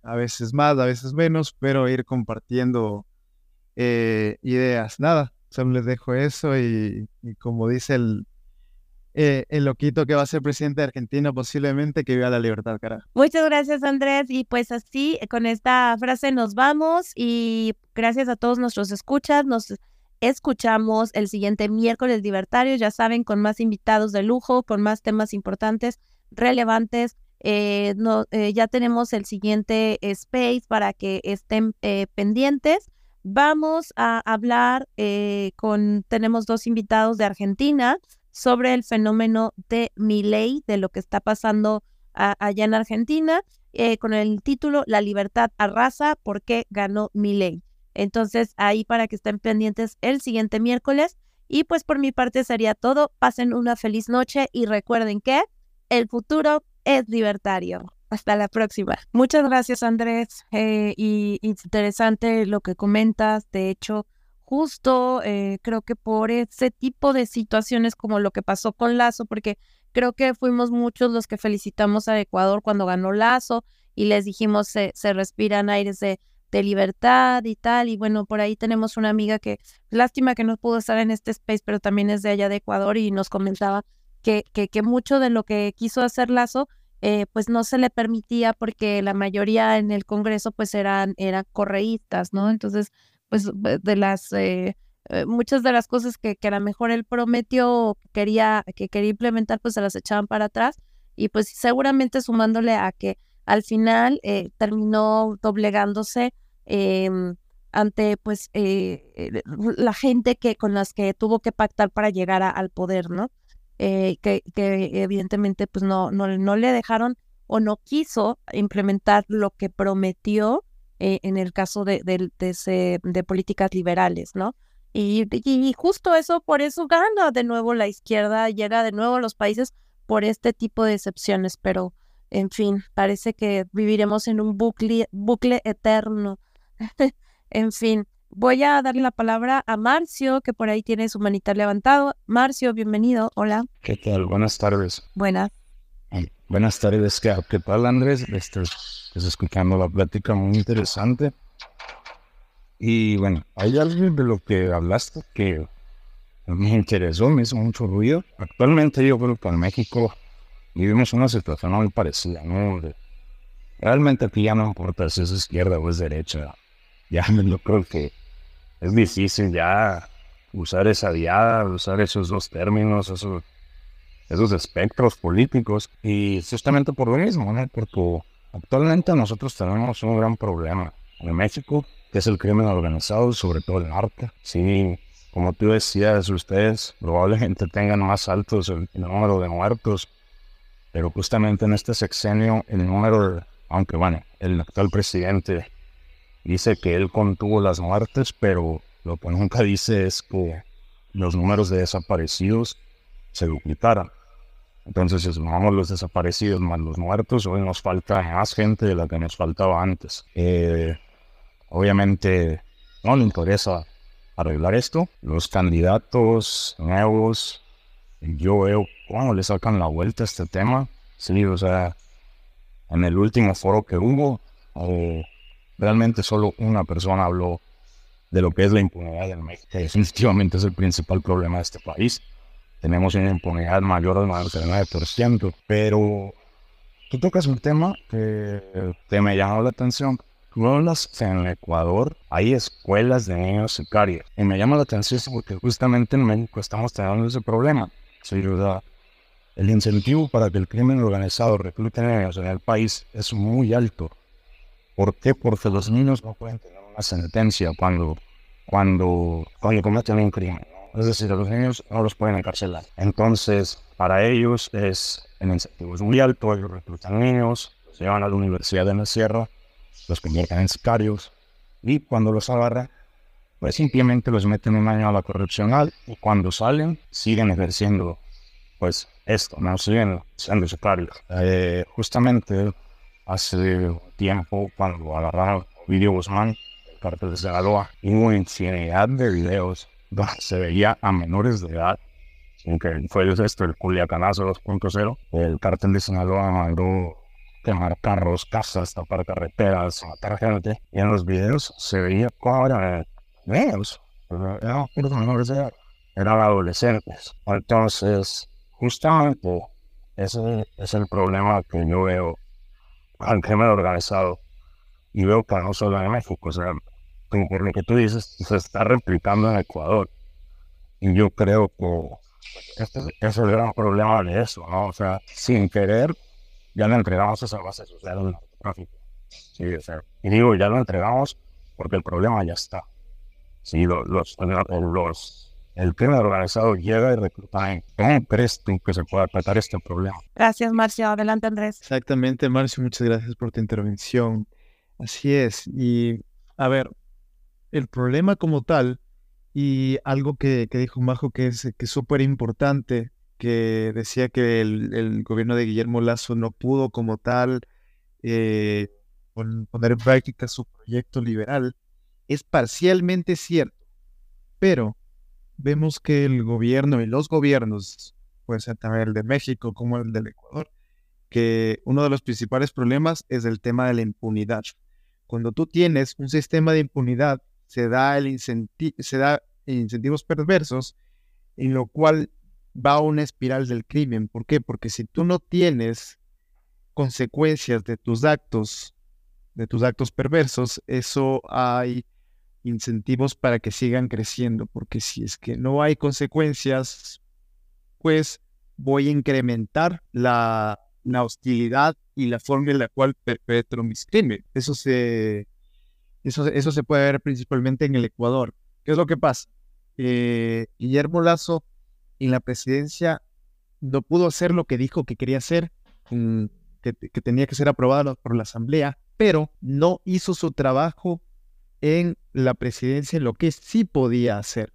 C: a veces más, a veces menos, pero ir compartiendo eh, ideas. Nada, solo les dejo eso y, como dice el, eh, el loquito que va a ser presidente de Argentina, posiblemente que viva la libertad, cara.
B: Muchas gracias, Andrés. Y pues así, con esta frase nos vamos y gracias a todos nuestros escuchas. Nos escuchamos el siguiente miércoles libertario, ya saben, con más invitados de lujo, con más temas importantes, relevantes. Eh, no, eh, ya tenemos el siguiente space para que estén eh, pendientes. Vamos a hablar con, tenemos dos invitados de Argentina sobre el fenómeno de Milei, de lo que está pasando allá en Argentina, con el título La libertad arrasa, ¿por qué ganó Milei? Entonces, ahí para que estén pendientes el siguiente miércoles. Y pues por mi parte sería todo. Pasen una feliz noche y recuerden que el futuro es libertario. Hasta la próxima. Muchas gracias, Andrés. Eh, y interesante lo que comentas. De hecho, justo eh, creo que por ese tipo de situaciones como lo que pasó con Lazo, porque creo que fuimos muchos los que felicitamos a Ecuador cuando ganó Lazo y les dijimos se, se respiran aires de, de libertad y tal. Y bueno, por ahí tenemos una amiga que, lástima que no pudo estar en este space, pero también es de allá de Ecuador y nos comentaba que, que, que mucho de lo que quiso hacer Lazo, eh, pues no se le permitía porque la mayoría en el Congreso pues eran, eran correístas, ¿no? Entonces, pues de las... Eh, eh, muchas de las cosas que, que a lo mejor él prometió quería, que quería implementar, pues se las echaban para atrás. Y pues seguramente sumándole a que al final eh, terminó doblegándose em, ante pues eh, eh, la gente que con las que tuvo que pactar para llegar al poder, ¿no? que, que, evidentemente pues no, no, no le dejaron o no quiso implementar lo que prometió en el caso de, de, de, de políticas liberales, ¿no? Y, y, justo eso, por eso gana de nuevo la izquierda, llega de nuevo a los países por este tipo de excepciones, pero en fin, parece que viviremos en un bucle, bucle eterno. en fin, voy a darle la palabra a Marcio, que por ahí tiene su manita levantado. Marcio, bienvenido. Hola.
D: ¿Qué tal? Buenas tardes.
B: Buenas.
D: Buenas tardes. ¿Qué, tal, Andrés? Estoy, estoy escuchando la plática muy interesante. Y bueno, hay algo de lo que hablaste que me interesó, me hizo mucho ruido. Actualmente yo creo que en México vivimos una situación muy parecida, ¿no? Realmente aquí ya no importa si es izquierda o es derecha. Ya yo creo que es difícil ya usar esa diada, usar esos dos términos, esos, esos espectros políticos. Y justamente por lo mismo, ¿no? Porque actualmente nosotros tenemos un gran problema en México, que es el crimen organizado, sobre todo el norte. Sí, como tú decías, ustedes probablemente tengan más altos el número de muertos pero justamente en este sexenio, el número, aunque bueno, el actual presidente dice que él contuvo las muertes, pero lo que nunca dice es que los números de desaparecidos se duplicaran. Entonces, si sumamos los desaparecidos más los muertos, hoy nos falta más gente de la que nos faltaba antes. Eh, obviamente, no le interesa arreglar esto. Los candidatos nuevos yo veo cómo le sacan la vuelta a este tema. Sí, o sea, en el último foro que hubo, eh, realmente solo una persona habló de lo que es la impunidad en México, que definitivamente es el principal problema de este país. Tenemos una impunidad mayor del 99%, pero tú tocas un tema que, que me llamó la atención. Tú hablas en Ecuador, hay escuelas de niños sicarios. Y me llama la atención porque justamente en México estamos teniendo ese problema el incentivo para que el crimen organizado reclute niños en el país es muy alto. ¿Por qué? Porque los niños no pueden tener una sentencia cuando, cuando, cuando cometen un crimen. Es decir, los niños no los pueden encarcelar. Entonces, para ellos es, el incentivo es muy alto, ellos reclutan niños, los llevan a la Universidad de la Sierra, los convierten en sicarios, y cuando los agarran, pues simplemente los meten un año a la correccional y cuando salen siguen ejerciendo pues esto, no siguen siendo sectarios. Eh, justamente hace tiempo cuando agarraron Video Guzmán, el cartel de Sinaloa, hubo infinidad de videos donde se veía a menores de edad aunque fue esto, el Culiacanazo 2.0, el cartel de Sinaloa mandó quemar carros, casas, tapar carreteras, matar gente. Y en los videos se veía cómo eran niños, eran adolescentes. Entonces, justamente ese es el problema que yo veo al crimen organizado y veo que no solo en México, o sea, por lo que tú dices, se está replicando en Ecuador. Y yo creo que este, es el gran problema de eso, ¿no? O sea, sin querer, ya le entregamos esa base social al narcotráfico. Sí, o sea, y digo, ya lo entregamos porque el problema ya está. Sí, los, los, los el crimen organizado llega y recluta. ¿Cómo crees tú que se pueda tratar este problema?
B: Gracias, Marcio. Adelante, Andrés.
C: Exactamente, Marcio. Muchas gracias por tu intervención. Así es. Y, a ver, el problema como tal, y algo que, dijo Majo que es que súper importante, que decía que el, gobierno de Guillermo Lazo no pudo como tal eh, poner en práctica su proyecto liberal, es parcialmente cierto. Pero vemos que el gobierno y los gobiernos, puede ser también el de México como el del Ecuador, que uno de los principales problemas es el tema de la impunidad. Cuando tú tienes un sistema de impunidad, se da, el se da incentivos perversos, en lo cual va una espiral del crimen. ¿Por qué? Porque si tú no tienes consecuencias de tus actos, de tus actos perversos, eso hay incentivos para que sigan creciendo, porque si es que no hay consecuencias, pues voy a incrementar la, hostilidad y la forma en la cual perpetro mis crímenes. Eso se, eso, eso se puede ver principalmente en el Ecuador. ¿Qué es lo que pasa? Eh, Guillermo Lazo en la presidencia no pudo hacer lo que dijo que quería hacer, mm, que, que tenía que ser aprobado por la Asamblea, pero no hizo su trabajo en la presidencia en lo que sí podía hacer,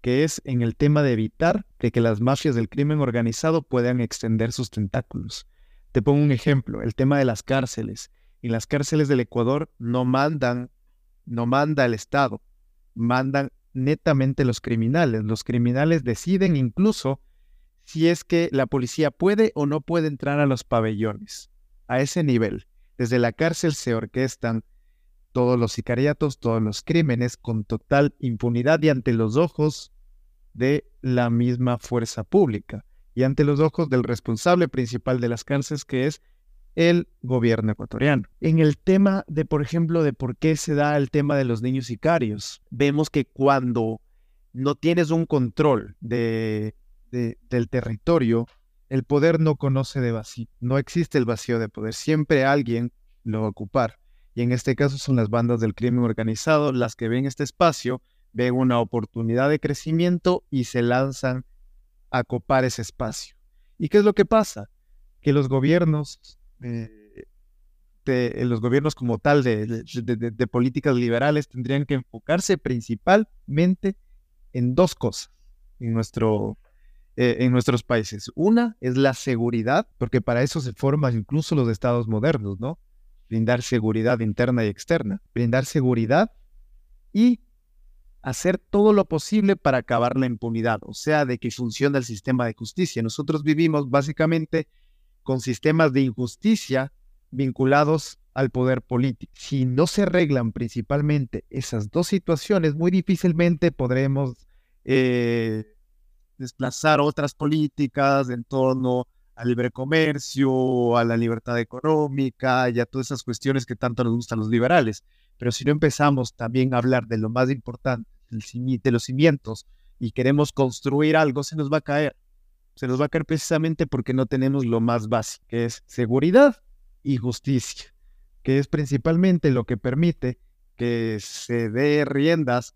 C: que es en el tema de evitar que, que las mafias del crimen organizado puedan extender sus tentáculos. Te pongo un ejemplo, el tema de las cárceles. En las cárceles del Ecuador no mandan, no manda el Estado, mandan netamente los criminales. Los criminales deciden incluso si es que la policía puede o no puede entrar a los pabellones. A ese nivel, desde la cárcel se orquestan todos los sicariatos, todos los crímenes con total impunidad y ante los ojos de la misma fuerza pública y ante los ojos del responsable principal de las cárceles que es el gobierno ecuatoriano. En el tema de, por ejemplo, de por qué se da el tema de los niños sicarios, vemos que cuando no tienes un control de, del territorio, el poder no conoce de vacío, no existe el vacío de poder, siempre alguien lo va a ocupar. Y en este caso son las bandas del crimen organizado las que ven este espacio, ven una oportunidad de crecimiento y se lanzan a copar ese espacio. ¿Y qué es lo que pasa? Que los gobiernos, eh, de, los gobiernos como tal de, de, políticas liberales tendrían que enfocarse principalmente en dos cosas en, nuestro, eh, en nuestros países. Una es la seguridad, porque para eso se forman incluso los estados modernos, ¿no? Brindar seguridad interna y externa, brindar seguridad y hacer todo lo posible para acabar la impunidad, o sea, de que funcione el sistema de justicia. Nosotros vivimos básicamente con sistemas de injusticia vinculados al poder político. Si no se arreglan principalmente esas dos situaciones, muy difícilmente podremos eh, desplazar otras políticas en torno al libre comercio, a la libertad económica y a todas esas cuestiones que tanto nos gustan los liberales. Pero si no empezamos también a hablar de lo más importante, de los cimientos, y queremos construir algo, se nos va a caer. Se nos va a caer precisamente porque no tenemos lo más básico, que es seguridad y justicia, que es principalmente lo que permite que se dé riendas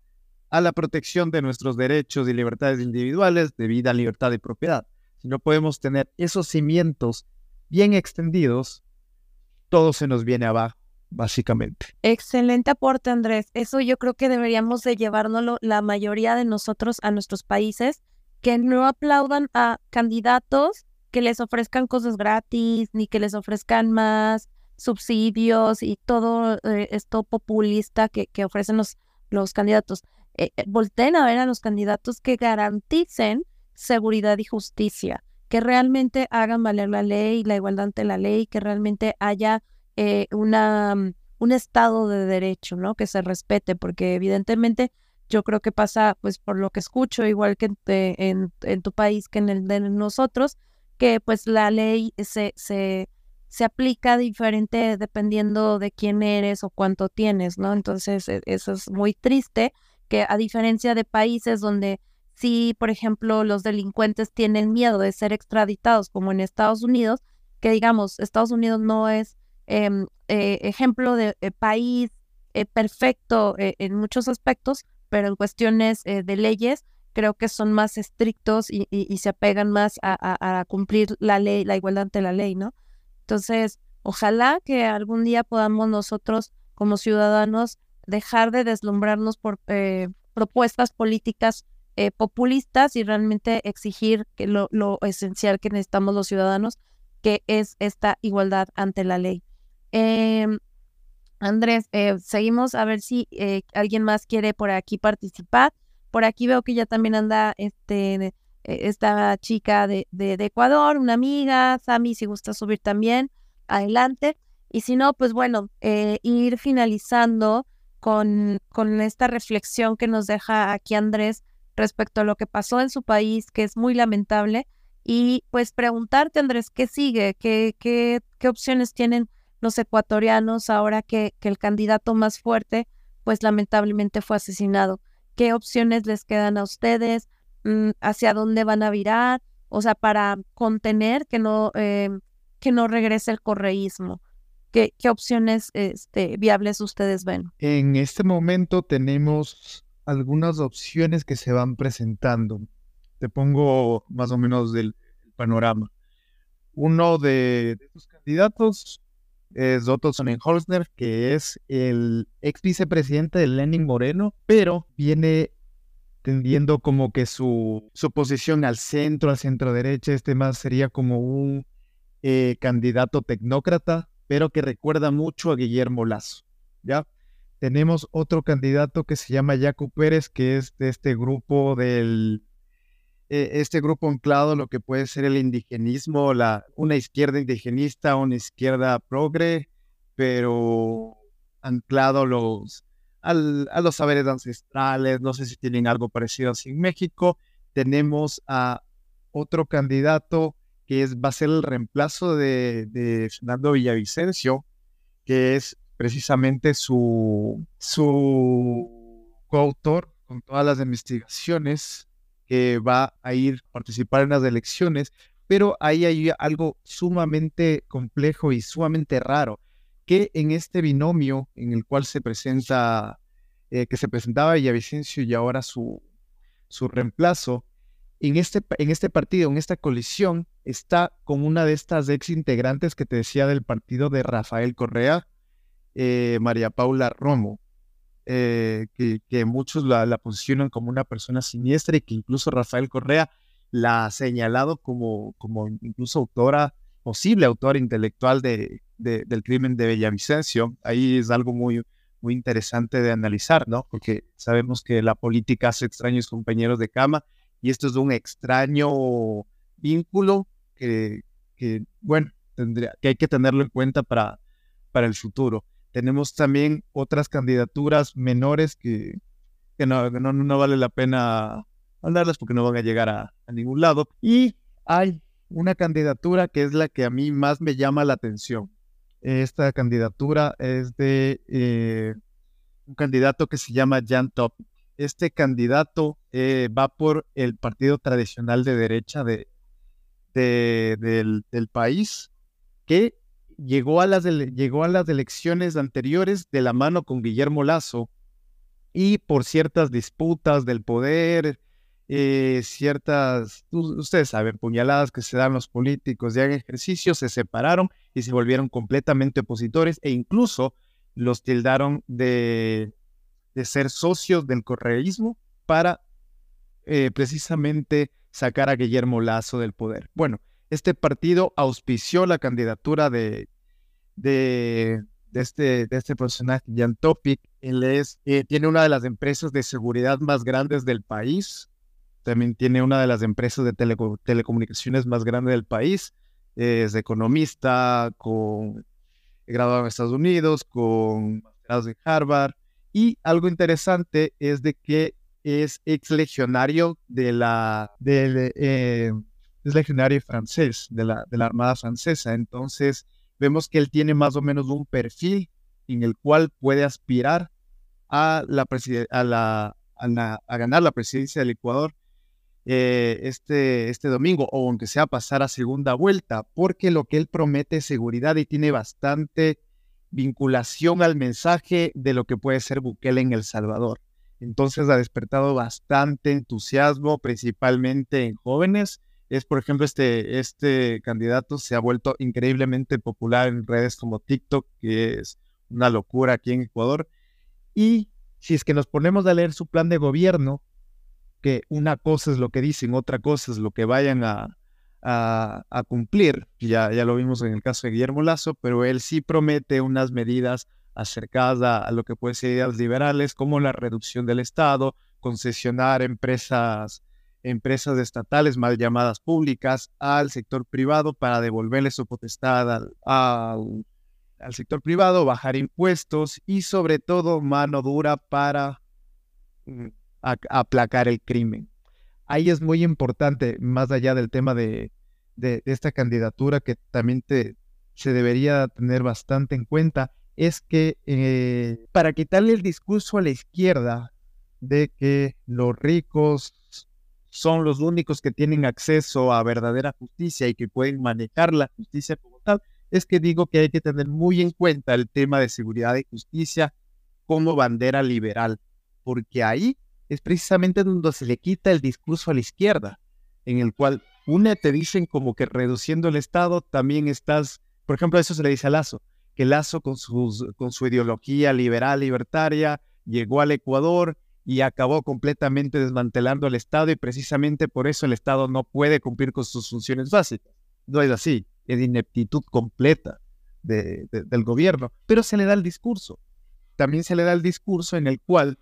C: a la protección de nuestros derechos y libertades individuales de vida, libertad y propiedad no podemos tener esos cimientos bien extendidos, todo se nos viene abajo, básicamente.
B: Excelente aporte, Andrés. Eso yo creo que deberíamos de llevárnoslo la mayoría de nosotros a nuestros países, que no aplaudan a candidatos que les ofrezcan cosas gratis, ni que les ofrezcan más subsidios y todo eh, esto populista que, ofrecen los, los candidatos. Eh, eh, volteen a ver a los candidatos que garanticen seguridad y justicia, que realmente hagan valer la ley, la igualdad ante la ley, que realmente haya eh, una, mm, un estado de derecho, ¿no? Que se respete, porque evidentemente yo creo que pasa, pues por lo que escucho, igual que en, en, tu país que en el de nosotros, que pues la ley se, se, se aplica diferente dependiendo de quién eres o cuánto tienes, ¿no? Entonces e, eso es muy triste, que a diferencia de países donde si, por ejemplo, los delincuentes tienen miedo de ser extraditados, como en Estados Unidos, que digamos, Estados Unidos no es em, eh, ejemplo de eh, país eh, perfecto en muchos aspectos, pero en cuestiones de leyes creo que son más estrictos y, se apegan más a, a, cumplir la ley, la igualdad ante la ley, ¿no? Entonces, ojalá que algún día podamos nosotros como ciudadanos dejar de deslumbrarnos por propuestas políticas eh, populistas y realmente exigir que lo, esencial que necesitamos los ciudadanos, que es esta igualdad ante la ley. Em, Andrés, eh, seguimos a ver si eh, alguien más quiere por aquí participar Por aquí veo que ya también anda este, esta chica de, de, Ecuador, una amiga, Sami, si gusta subir también, adelante. Y si no, pues bueno, ir finalizando con, con esta reflexión que nos deja aquí Andrés respecto a lo que pasó en su país, que es muy lamentable, y pues preguntarte, Andrés, ¿qué sigue? ¿Qué, qué, qué opciones tienen los ecuatorianos ahora que, que el candidato más fuerte, pues lamentablemente fue asesinado? ¿Qué opciones les quedan a ustedes? Mm, ¿Hacia dónde van a virar? O sea, para contener que no, eh, que no regrese el correísmo. ¿Qué, ¿Qué, opciones este, viables ustedes ven?
C: En este momento tenemos algunas opciones que se van presentando. Te pongo más o menos del panorama. Uno de, estos candidatos es Otto Sonnenholzner, que es el ex vicepresidente de Lenin Moreno, pero viene tendiendo como que su, su posición al centro, al centro derecha, este más sería como un eh, candidato tecnócrata, pero que recuerda mucho a Guillermo Lazo, ¿ya? Tenemos otro candidato que se llama Jaco Pérez, que es de este grupo del, eh, este grupo anclado, lo que puede ser el indigenismo, la, una izquierda indigenista, una izquierda progre, pero anclado los, a los saberes ancestrales, no sé si tienen algo parecido así en México. Tenemos a otro candidato que es, va a ser el reemplazo de Fernando Villavicencio, que es precisamente su, su coautor con todas las investigaciones que va a ir a participar en las elecciones, pero ahí hay algo sumamente complejo y sumamente raro, que en este binomio en el cual se presenta, eh, que se presentaba Villavicencio y ahora su, su reemplazo, en este, en este partido, en esta colisión, está con una de estas ex integrantes que te decía del partido de Rafael Correa, eh, María Paula Romo, eh, que, muchos la, posicionan como una persona siniestra y que incluso Rafael Correa la ha señalado como, como incluso autora, posible autora intelectual de, del crimen de Bellavicencio. Ahí es algo muy, muy interesante de analizar, ¿no? Porque sabemos que la política hace extraños compañeros de cama y esto es un extraño vínculo que, que bueno, tendría, que hay que tenerlo en cuenta para, para el futuro. Tenemos también otras candidaturas menores que, que, no, no, vale la pena hablarlas porque no van a llegar a, ningún lado. Y hay una candidatura que es la que a mí más me llama la atención. Esta candidatura es de eh, un candidato que se llama Jan Top. Este candidato eh, va por el partido tradicional de derecha de, del, del, país, que llegó a, las llegó a las elecciones anteriores de la mano con Guillermo Lazo y por ciertas disputas del poder, eh, ciertas, ustedes saben, puñaladas que se dan los políticos en ejercicio, se separaron y se volvieron completamente opositores e incluso los tildaron de, de ser socios del correísmo para eh, precisamente sacar a Guillermo Lazo del poder. Bueno, este partido auspició la candidatura de, de, este, de este personaje, Jan Topic. Él es, eh, tiene una de las empresas de seguridad más grandes del país. También tiene una de las empresas de telecomunicaciones más grandes del país. Es economista, con graduado en Estados Unidos, con de Harvard. Y algo interesante es de que es ex legionario de la, del, eh, es legionario francés, de la, de la Armada Francesa. Entonces, vemos que él tiene más o menos un perfil en el cual puede aspirar a, la a, la, a, ganar la presidencia del Ecuador eh, este, este domingo, o aunque sea pasar a segunda vuelta, porque lo que él promete es seguridad y tiene bastante vinculación al mensaje de lo que puede ser Bukele en El Salvador. Entonces ha despertado bastante entusiasmo, principalmente en jóvenes, es, por ejemplo, este, este candidato se ha vuelto increíblemente popular en redes como TikTok, que es una locura aquí en Ecuador. Y si es que nos ponemos a leer su plan de gobierno, que una cosa es lo que dicen, otra cosa es lo que vayan a, a, cumplir, ya, ya lo vimos en el caso de Guillermo Lazo, pero él sí promete unas medidas acercadas a, a lo que puede ser ideas liberales, como la reducción del Estado, concesionar empresas, empresas estatales mal llamadas públicas al sector privado para devolverle su potestad al, sector privado, bajar impuestos y sobre todo mano dura para mm, aplacar el crimen. Ahí es muy importante, más allá del tema de, esta candidatura que también se debería tener bastante en cuenta, es que eh, para quitarle el discurso a la izquierda de que los ricos son los únicos que tienen acceso a verdadera justicia y que pueden manejar la justicia como tal, es que digo que hay que tener muy en cuenta el tema de seguridad y justicia como bandera liberal, porque ahí es precisamente donde se le quita el discurso a la izquierda, en el cual una te dicen como que reduciendo el Estado también estás, por ejemplo, eso se le dice a Lazo, que Lazo con, sus, con su ideología liberal, libertaria, llegó al Ecuador y acabó completamente desmantelando el Estado y precisamente por eso el Estado no puede cumplir con sus funciones básicas. No es así, es ineptitud completa del gobierno, pero se le da el discurso. También se le da el discurso en el cual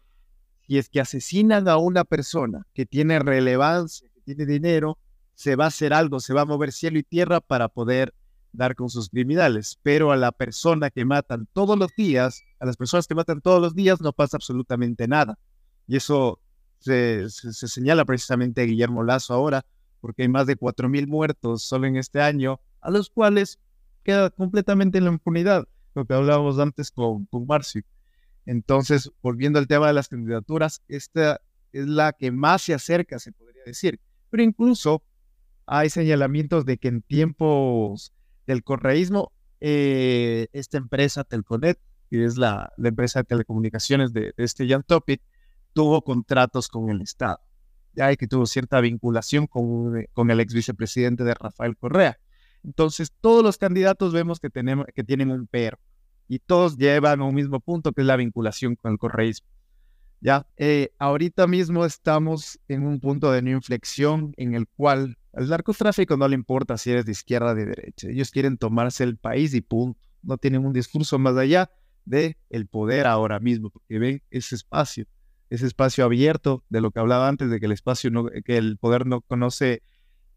C: si es que asesinan a una persona que tiene relevancia, que tiene dinero, se va a hacer algo, se va a mover cielo y tierra para poder dar con sus criminales. Pero a la persona que matan todos los días, a las personas que matan todos los días, no pasa absolutamente nada. Y eso se, señala precisamente a Guillermo Lazo ahora, porque hay más de 4.000 muertos solo en este año, a los cuales queda completamente en la impunidad, lo que hablábamos antes con, con Marcio. Entonces, volviendo al tema de las candidaturas, esta es la que más se acerca, se podría decir. Pero incluso hay señalamientos de que en tiempos del correísmo, eh, esta empresa Telconet, que es la, empresa de telecomunicaciones de, este Jan Topic, tuvo contratos con el Estado, ya que tuvo cierta vinculación con, con el ex vicepresidente de Rafael Correa. Entonces, todos los candidatos vemos que, tenemos, que tienen un pero y todos llevan a un mismo punto que es la vinculación con el correísmo. Ya, eh, ahorita mismo estamos en un punto de no inflexión en el cual al narcotráfico no le importa si eres de izquierda o de derecha. Ellos quieren tomarse el país y punto. No tienen un discurso más allá de poder ahora mismo, porque ven ese espacio, ese espacio abierto de lo que hablaba antes, de que el espacio no, que el poder no conoce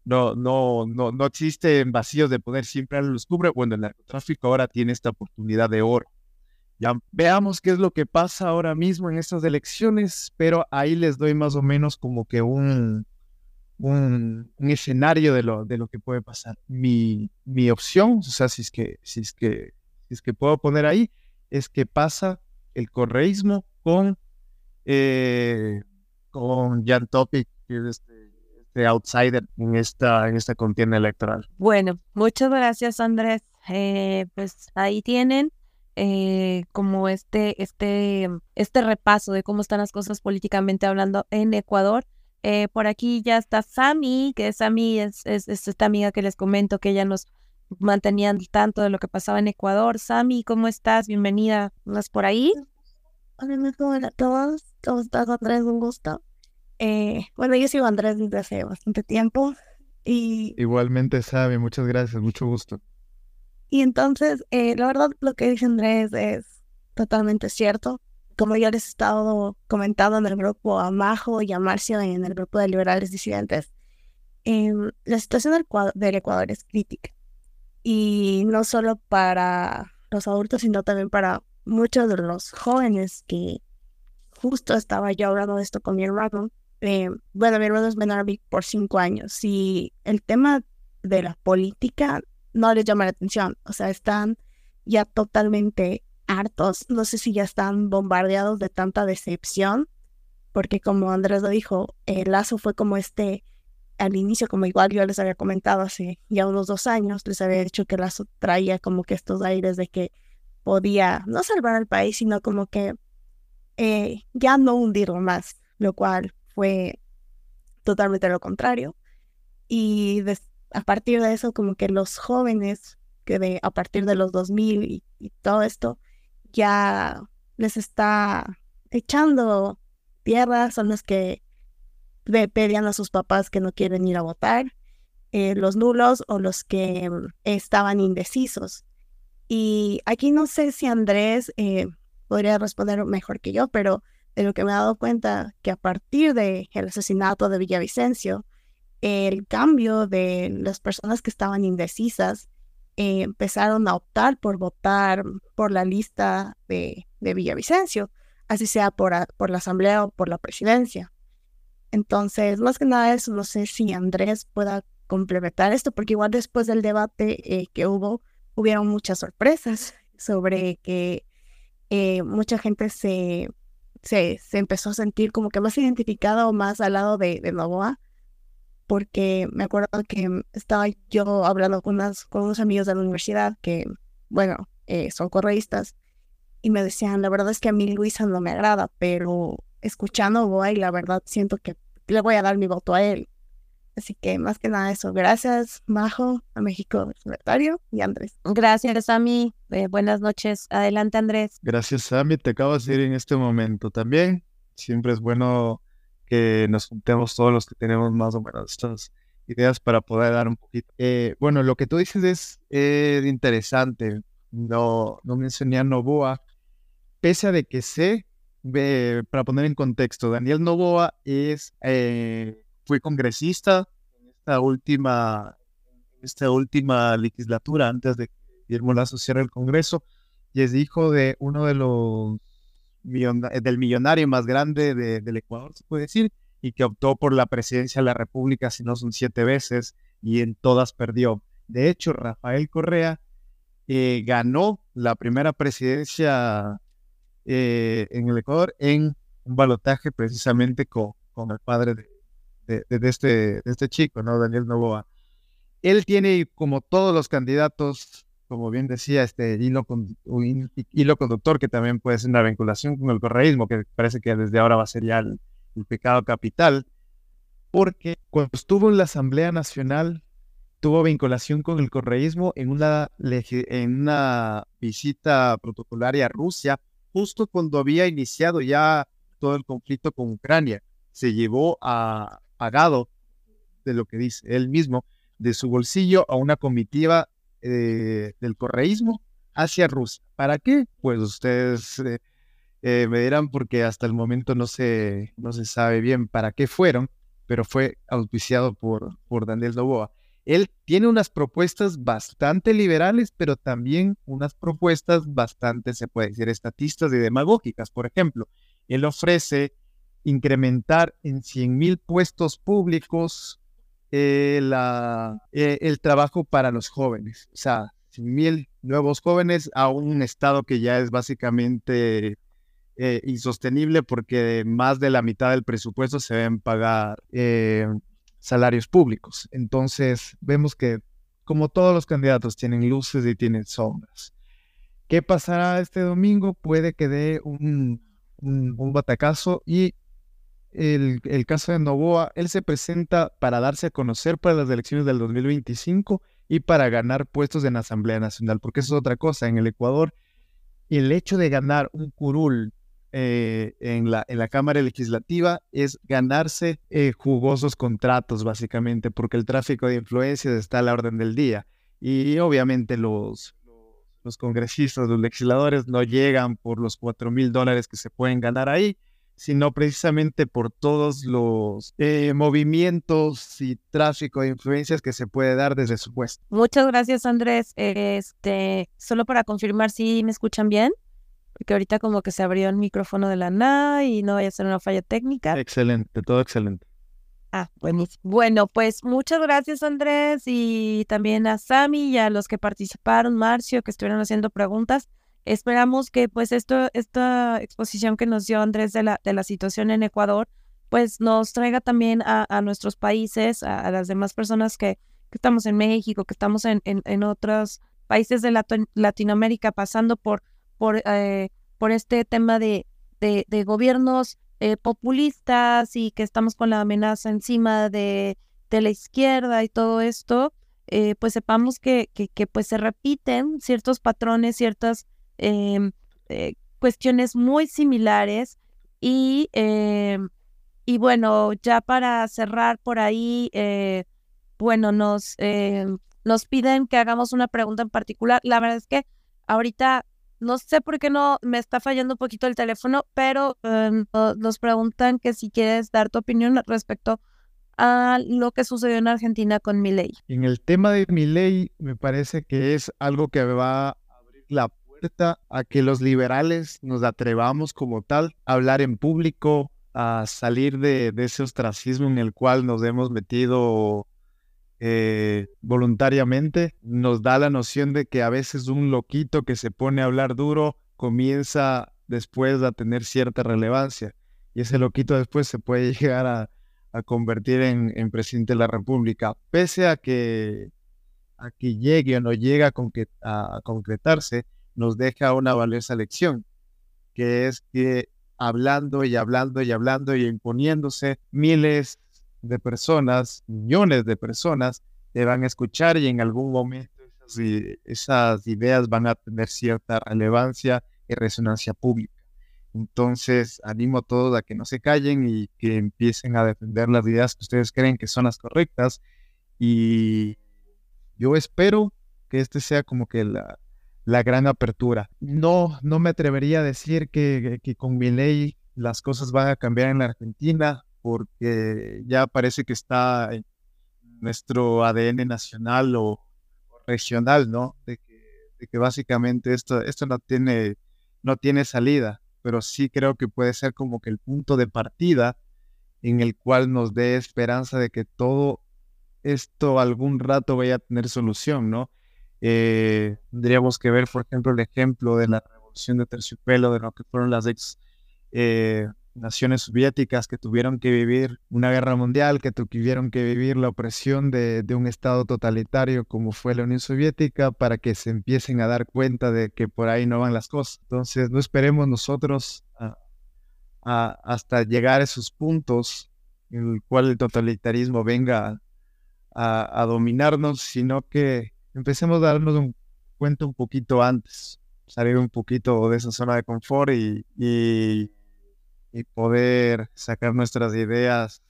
C: no, no, no, no existen vacíos de poder, siempre los cubre. Bueno, el narcotráfico ahora tiene esta oportunidad de oro. Ya veamos qué es lo que pasa ahora mismo en estas elecciones, pero ahí les doy más o menos como que un, un, escenario de lo, de lo que puede pasar. Mi, mi opción, o sea, si es, que, si, es que, si es que puedo poner ahí, es que pasa el correísmo con, eh, con Jan Topic, que es este outsider en esta, en esta contienda electoral.
B: Bueno, muchas gracias Andrés. Eh, pues ahí tienen eh, como este, este, este repaso de cómo están las cosas políticamente hablando en Ecuador. Eh, por aquí ya está Sami, que Sami es, es, esta amiga que les comento que ella nos mantenía al tanto de lo que pasaba en Ecuador. Sami, ¿cómo estás? Bienvenida. ¿Estás por ahí?
E: Hola a todos. ¿Cómo estás, Andrés? Un gusto. Eh, bueno, yo sigo a Andrés desde hace bastante tiempo. Y,
C: Igualmente, Sabe, muchas gracias, mucho gusto.
E: Y entonces, eh, la verdad, lo que dice Andrés es totalmente cierto. Como ya les he estado comentando en el grupo a Majo y a Marcio en el grupo de liberales disidentes, em, la situación del, del Ecuador es crítica. Y no solo para los adultos, sino también para muchos de los jóvenes que justo estaba yo hablando de esto con mi hermano, eh, bueno, mi hermano es menor por cinco años y el tema de la política no les llama la atención. O sea, están ya totalmente hartos. No sé si ya están bombardeados de tanta decepción, porque como Andrés lo dijo, el Lazo fue como este, al inicio, como igual yo les había comentado hace ya unos dos años, les había dicho que Lazo traía como que estos aires de que podía no salvar al país, sino como que eh, ya no hundirlo más, lo cual fue totalmente lo contrario. Y a partir de eso, como que los jóvenes, que de, a partir de los 2000 y, y todo esto, ya les está echando tierra, son los que pedían a sus papás que no quieren ir a votar, eh, los nulos o los que mm, estaban indecisos. Y aquí no sé si Andrés eh, podría responder mejor que yo, pero de lo que me he dado cuenta que a partir del asesinato de Villavicencio, el cambio de las personas que estaban indecisas eh, empezaron a optar por votar por la lista de, de Villavicencio, así sea por, por la asamblea o por la presidencia. Entonces, más que nada eso, no sé si Andrés pueda complementar esto, porque igual después del debate eh, que hubo, hubieron muchas sorpresas sobre que eh, mucha gente se, se, se, empezó a sentir como que más identificada o más al lado de, de Novoa, porque me acuerdo que estaba yo hablando con, unas, con unos amigos de la universidad que, bueno, eh, son correístas, y me decían, la verdad es que a mí Luisa no me agrada, pero escuchando Novoa y la verdad siento que le voy a dar mi voto a él. Así que más que nada eso. Gracias, Majo, a México Libertario y Andrés.
B: Gracias, Sami. Eh, buenas noches. Adelante, Andrés.
C: Gracias, Sami. Te acabo de ir en este momento también. Siempre es bueno que nos juntemos todos los que tenemos más o menos estas ideas para poder dar un poquito. Eh, bueno, lo que tú dices es eh, interesante. No, no mencioné a Novoa, pese a de que sé, para poner en contexto, Daniel Novoa es fue congresista en esta última, esta última legislatura antes de que Guillermo Lazo cierre el Congreso y es hijo de uno de los del millonario más grande del Ecuador, se puede decir, y que optó por la presidencia de la República, si no son siete veces, y en todas perdió. De hecho, Rafael Correa eh, ganó la primera presidencia eh, en el Ecuador en un balotaje precisamente con el padre de, de, este, de este chico, ¿no? Daniel Novoa. Él tiene, como todos los candidatos, como bien decía, este hilo, con, hilo conductor que también puede ser una vinculación con el correísmo, que parece que desde ahora va a ser ya el, pecado capital, porque cuando estuvo en la Asamblea Nacional tuvo vinculación con el correísmo en una, en una visita protocolaria a Rusia, justo cuando había iniciado ya todo el conflicto con Ucrania. Se llevó a, pagado de lo que dice él mismo, de su bolsillo a una comitiva eh, del correísmo hacia Rusia. ¿Para qué? Pues ustedes eh, eh, me dirán porque hasta el momento no se, no se sabe bien para qué fueron, pero fue auspiciado por, por Daniel Novoa. Él tiene unas propuestas bastante liberales, pero también unas propuestas bastante, se puede decir, estatistas y demagógicas. Por ejemplo, él ofrece incrementar en 100 mil puestos públicos eh, eh, el trabajo para los jóvenes. O sea, 100 mil nuevos jóvenes a un estado que ya es básicamente eh, insostenible porque más de la mitad del presupuesto se deben pagar salarios públicos. Entonces, vemos que como todos los candidatos tienen luces y tienen sombras. ¿Qué pasará este domingo? Puede que dé un, un batacazo y el, caso de Novoa, él se presenta para darse a conocer para las elecciones del 2025 y para ganar puestos en la Asamblea Nacional, porque eso es otra cosa. En el Ecuador, el hecho de ganar un curul eh, en, la, en la Cámara Legislativa es ganarse eh, jugosos contratos, básicamente, porque el tráfico de influencias está a la orden del día. Y obviamente los, los congresistas, los legisladores no llegan por los 4 mil dólares que se pueden ganar ahí, sino precisamente por todos los eh, movimientos y tráfico de influencias que se puede dar desde su puesto.
B: Muchas gracias, Andrés. Este, solo para confirmar si me escuchan bien, porque ahorita como que se abrió el micrófono de la NA y no vaya a ser una falla técnica.
C: Excelente, todo excelente.
B: Ah, buenísimo. Bueno, pues muchas gracias Andrés y también a Sami y a los que participaron, Marcio, que estuvieron haciendo preguntas. Esperamos que pues esto, esta exposición que nos dio Andrés de la, de la situación en Ecuador, pues nos traiga también a, a nuestros países, a, las demás personas que, que, estamos en México, que estamos en, en, en otros países de Latinoamérica pasando por, por, eh, por este tema de, de, de gobiernos eh, populistas y que estamos con la amenaza encima de, de la izquierda y todo esto, eh, pues sepamos que, que, que, pues se repiten ciertos patrones, ciertas Em, eh, cuestiones muy similares y, em, y bueno, ya para cerrar por ahí, eh, bueno, nos, nos piden que hagamos una pregunta en particular. La verdad es que ahorita no sé por qué no me está fallando un poquito el teléfono, pero em, nos preguntan que si quieres dar tu opinión respecto a lo que sucedió en Argentina con Milei.
C: En el tema de Milei, me parece que es algo que va a abrir la a que los liberales nos atrevamos como tal a hablar en público, a salir de, ese ostracismo en el cual nos hemos metido eh, voluntariamente, nos da la noción de que a veces un loquito que se pone a hablar duro comienza después a tener cierta relevancia y ese loquito después se puede llegar a, convertir en, presidente de la República, pese a que, a que llegue o no llega a concretarse, nos deja una valiosa lección, que es que hablando y hablando y hablando y imponiéndose miles de personas, millones de personas, te van a escuchar y en algún momento esas, ideas van a tener cierta relevancia y resonancia pública. Entonces, animo a todos a que no se callen y que empiecen a defender las ideas que ustedes creen que son las correctas. Y yo espero que este sea como que la, la gran apertura. No, no me atrevería a decir que, que con mi ley las cosas van a cambiar en la Argentina porque ya parece que está en nuestro ADN nacional o, regional, ¿no? De que, básicamente esto, esto no, tiene, no tiene salida, pero sí creo que puede ser como que el punto de partida en el cual nos dé esperanza de que todo esto algún rato vaya a tener solución, ¿no? Eh, tendríamos que ver, por ejemplo, el ejemplo de la revolución de terciopelo, de lo que fueron las ex eh, naciones soviéticas que tuvieron que vivir una guerra mundial, que tuvieron que vivir la opresión de, un Estado totalitario como fue la Unión Soviética para que se empiecen a dar cuenta de que por ahí no van las cosas. Entonces, no esperemos nosotros hasta llegar a esos puntos en el cual el totalitarismo venga a, dominarnos, sino que empecemos a darnos un cuenta un poquito antes, salir un poquito de esa zona de confort y y poder sacar nuestras ideas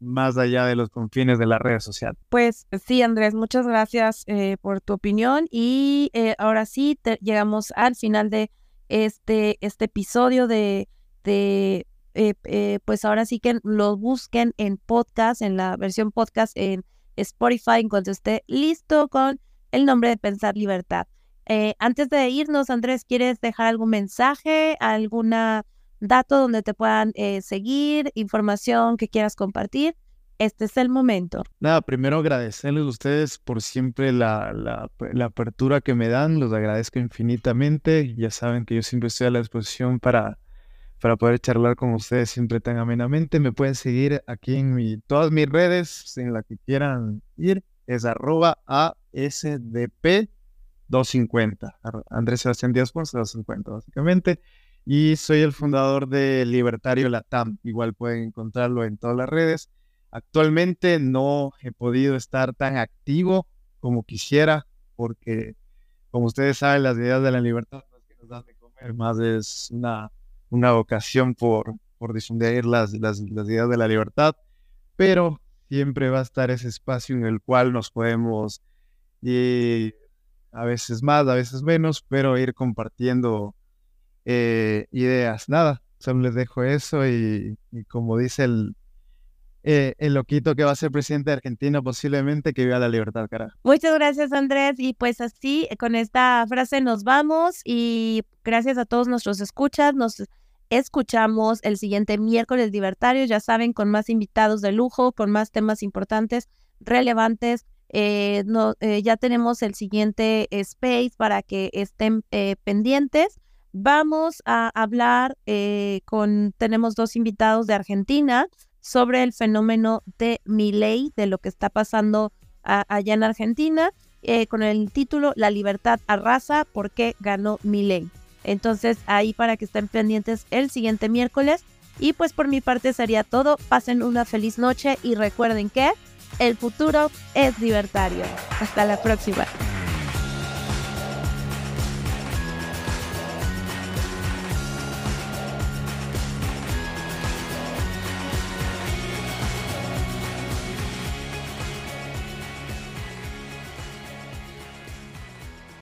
C: más allá de los confines de la red social.
B: Pues sí, Andrés, muchas gracias eh, por tu opinión y eh, ahora sí llegamos al final de este, este episodio de, de eh, pues ahora sí que lo busquen en podcast, en la versión podcast en Spotify, en cuanto esté listo con el nombre de Pensar Libertad. antes de irnos, Andrés, ¿quieres dejar algún mensaje, alguna dato donde te puedan eh, seguir, información que quieras compartir, este es el momento.
C: Nada, primero agradecerles a ustedes por siempre la, la, apertura que me dan, los agradezco infinitamente. Ya saben que yo siempre estoy a la disposición para, para poder charlar con ustedes siempre tan amenamente. Me pueden seguir aquí en todas mis redes, en la que quieran ir, es arroba ASDP 250. Andrés Sebastián Díaz Ponce 250, básicamente y soy el fundador de Libertario Latam. Igual pueden encontrarlo en todas las redes. Actualmente no he podido estar tan activo como quisiera porque, como ustedes saben, las ideas de la libertad no es que nos dan de comer, más es una, una vocación por, por difundir las, las, las ideas de la libertad, pero siempre va a estar ese espacio en el cual nos podemos, y a veces más, a veces menos, pero ir compartiendo eh, ideas. Nada, solo les dejo eso y, como dice el, eh, el loquito que va a ser presidente de Argentina, posiblemente que viva la libertad, cara.
B: Muchas gracias, Andrés. Y pues así, con esta frase nos vamos y gracias a todos nuestros escuchas. Nos escuchamos el siguiente miércoles libertario, ya saben, con más invitados de lujo, con más temas importantes, relevantes. Eh, no, ya tenemos el siguiente space para que estén pendientes. Vamos a hablar eh, con, tenemos dos invitados de Argentina sobre el fenómeno de Milei, de lo que está pasando allá en Argentina, eh, con el título La libertad arrasa, ¿por qué ganó Milei? Entonces ahí para que estén pendientes el siguiente miércoles. Y pues por mi parte sería todo. Pasen una feliz noche y recuerden que el futuro es libertario. Hasta la próxima.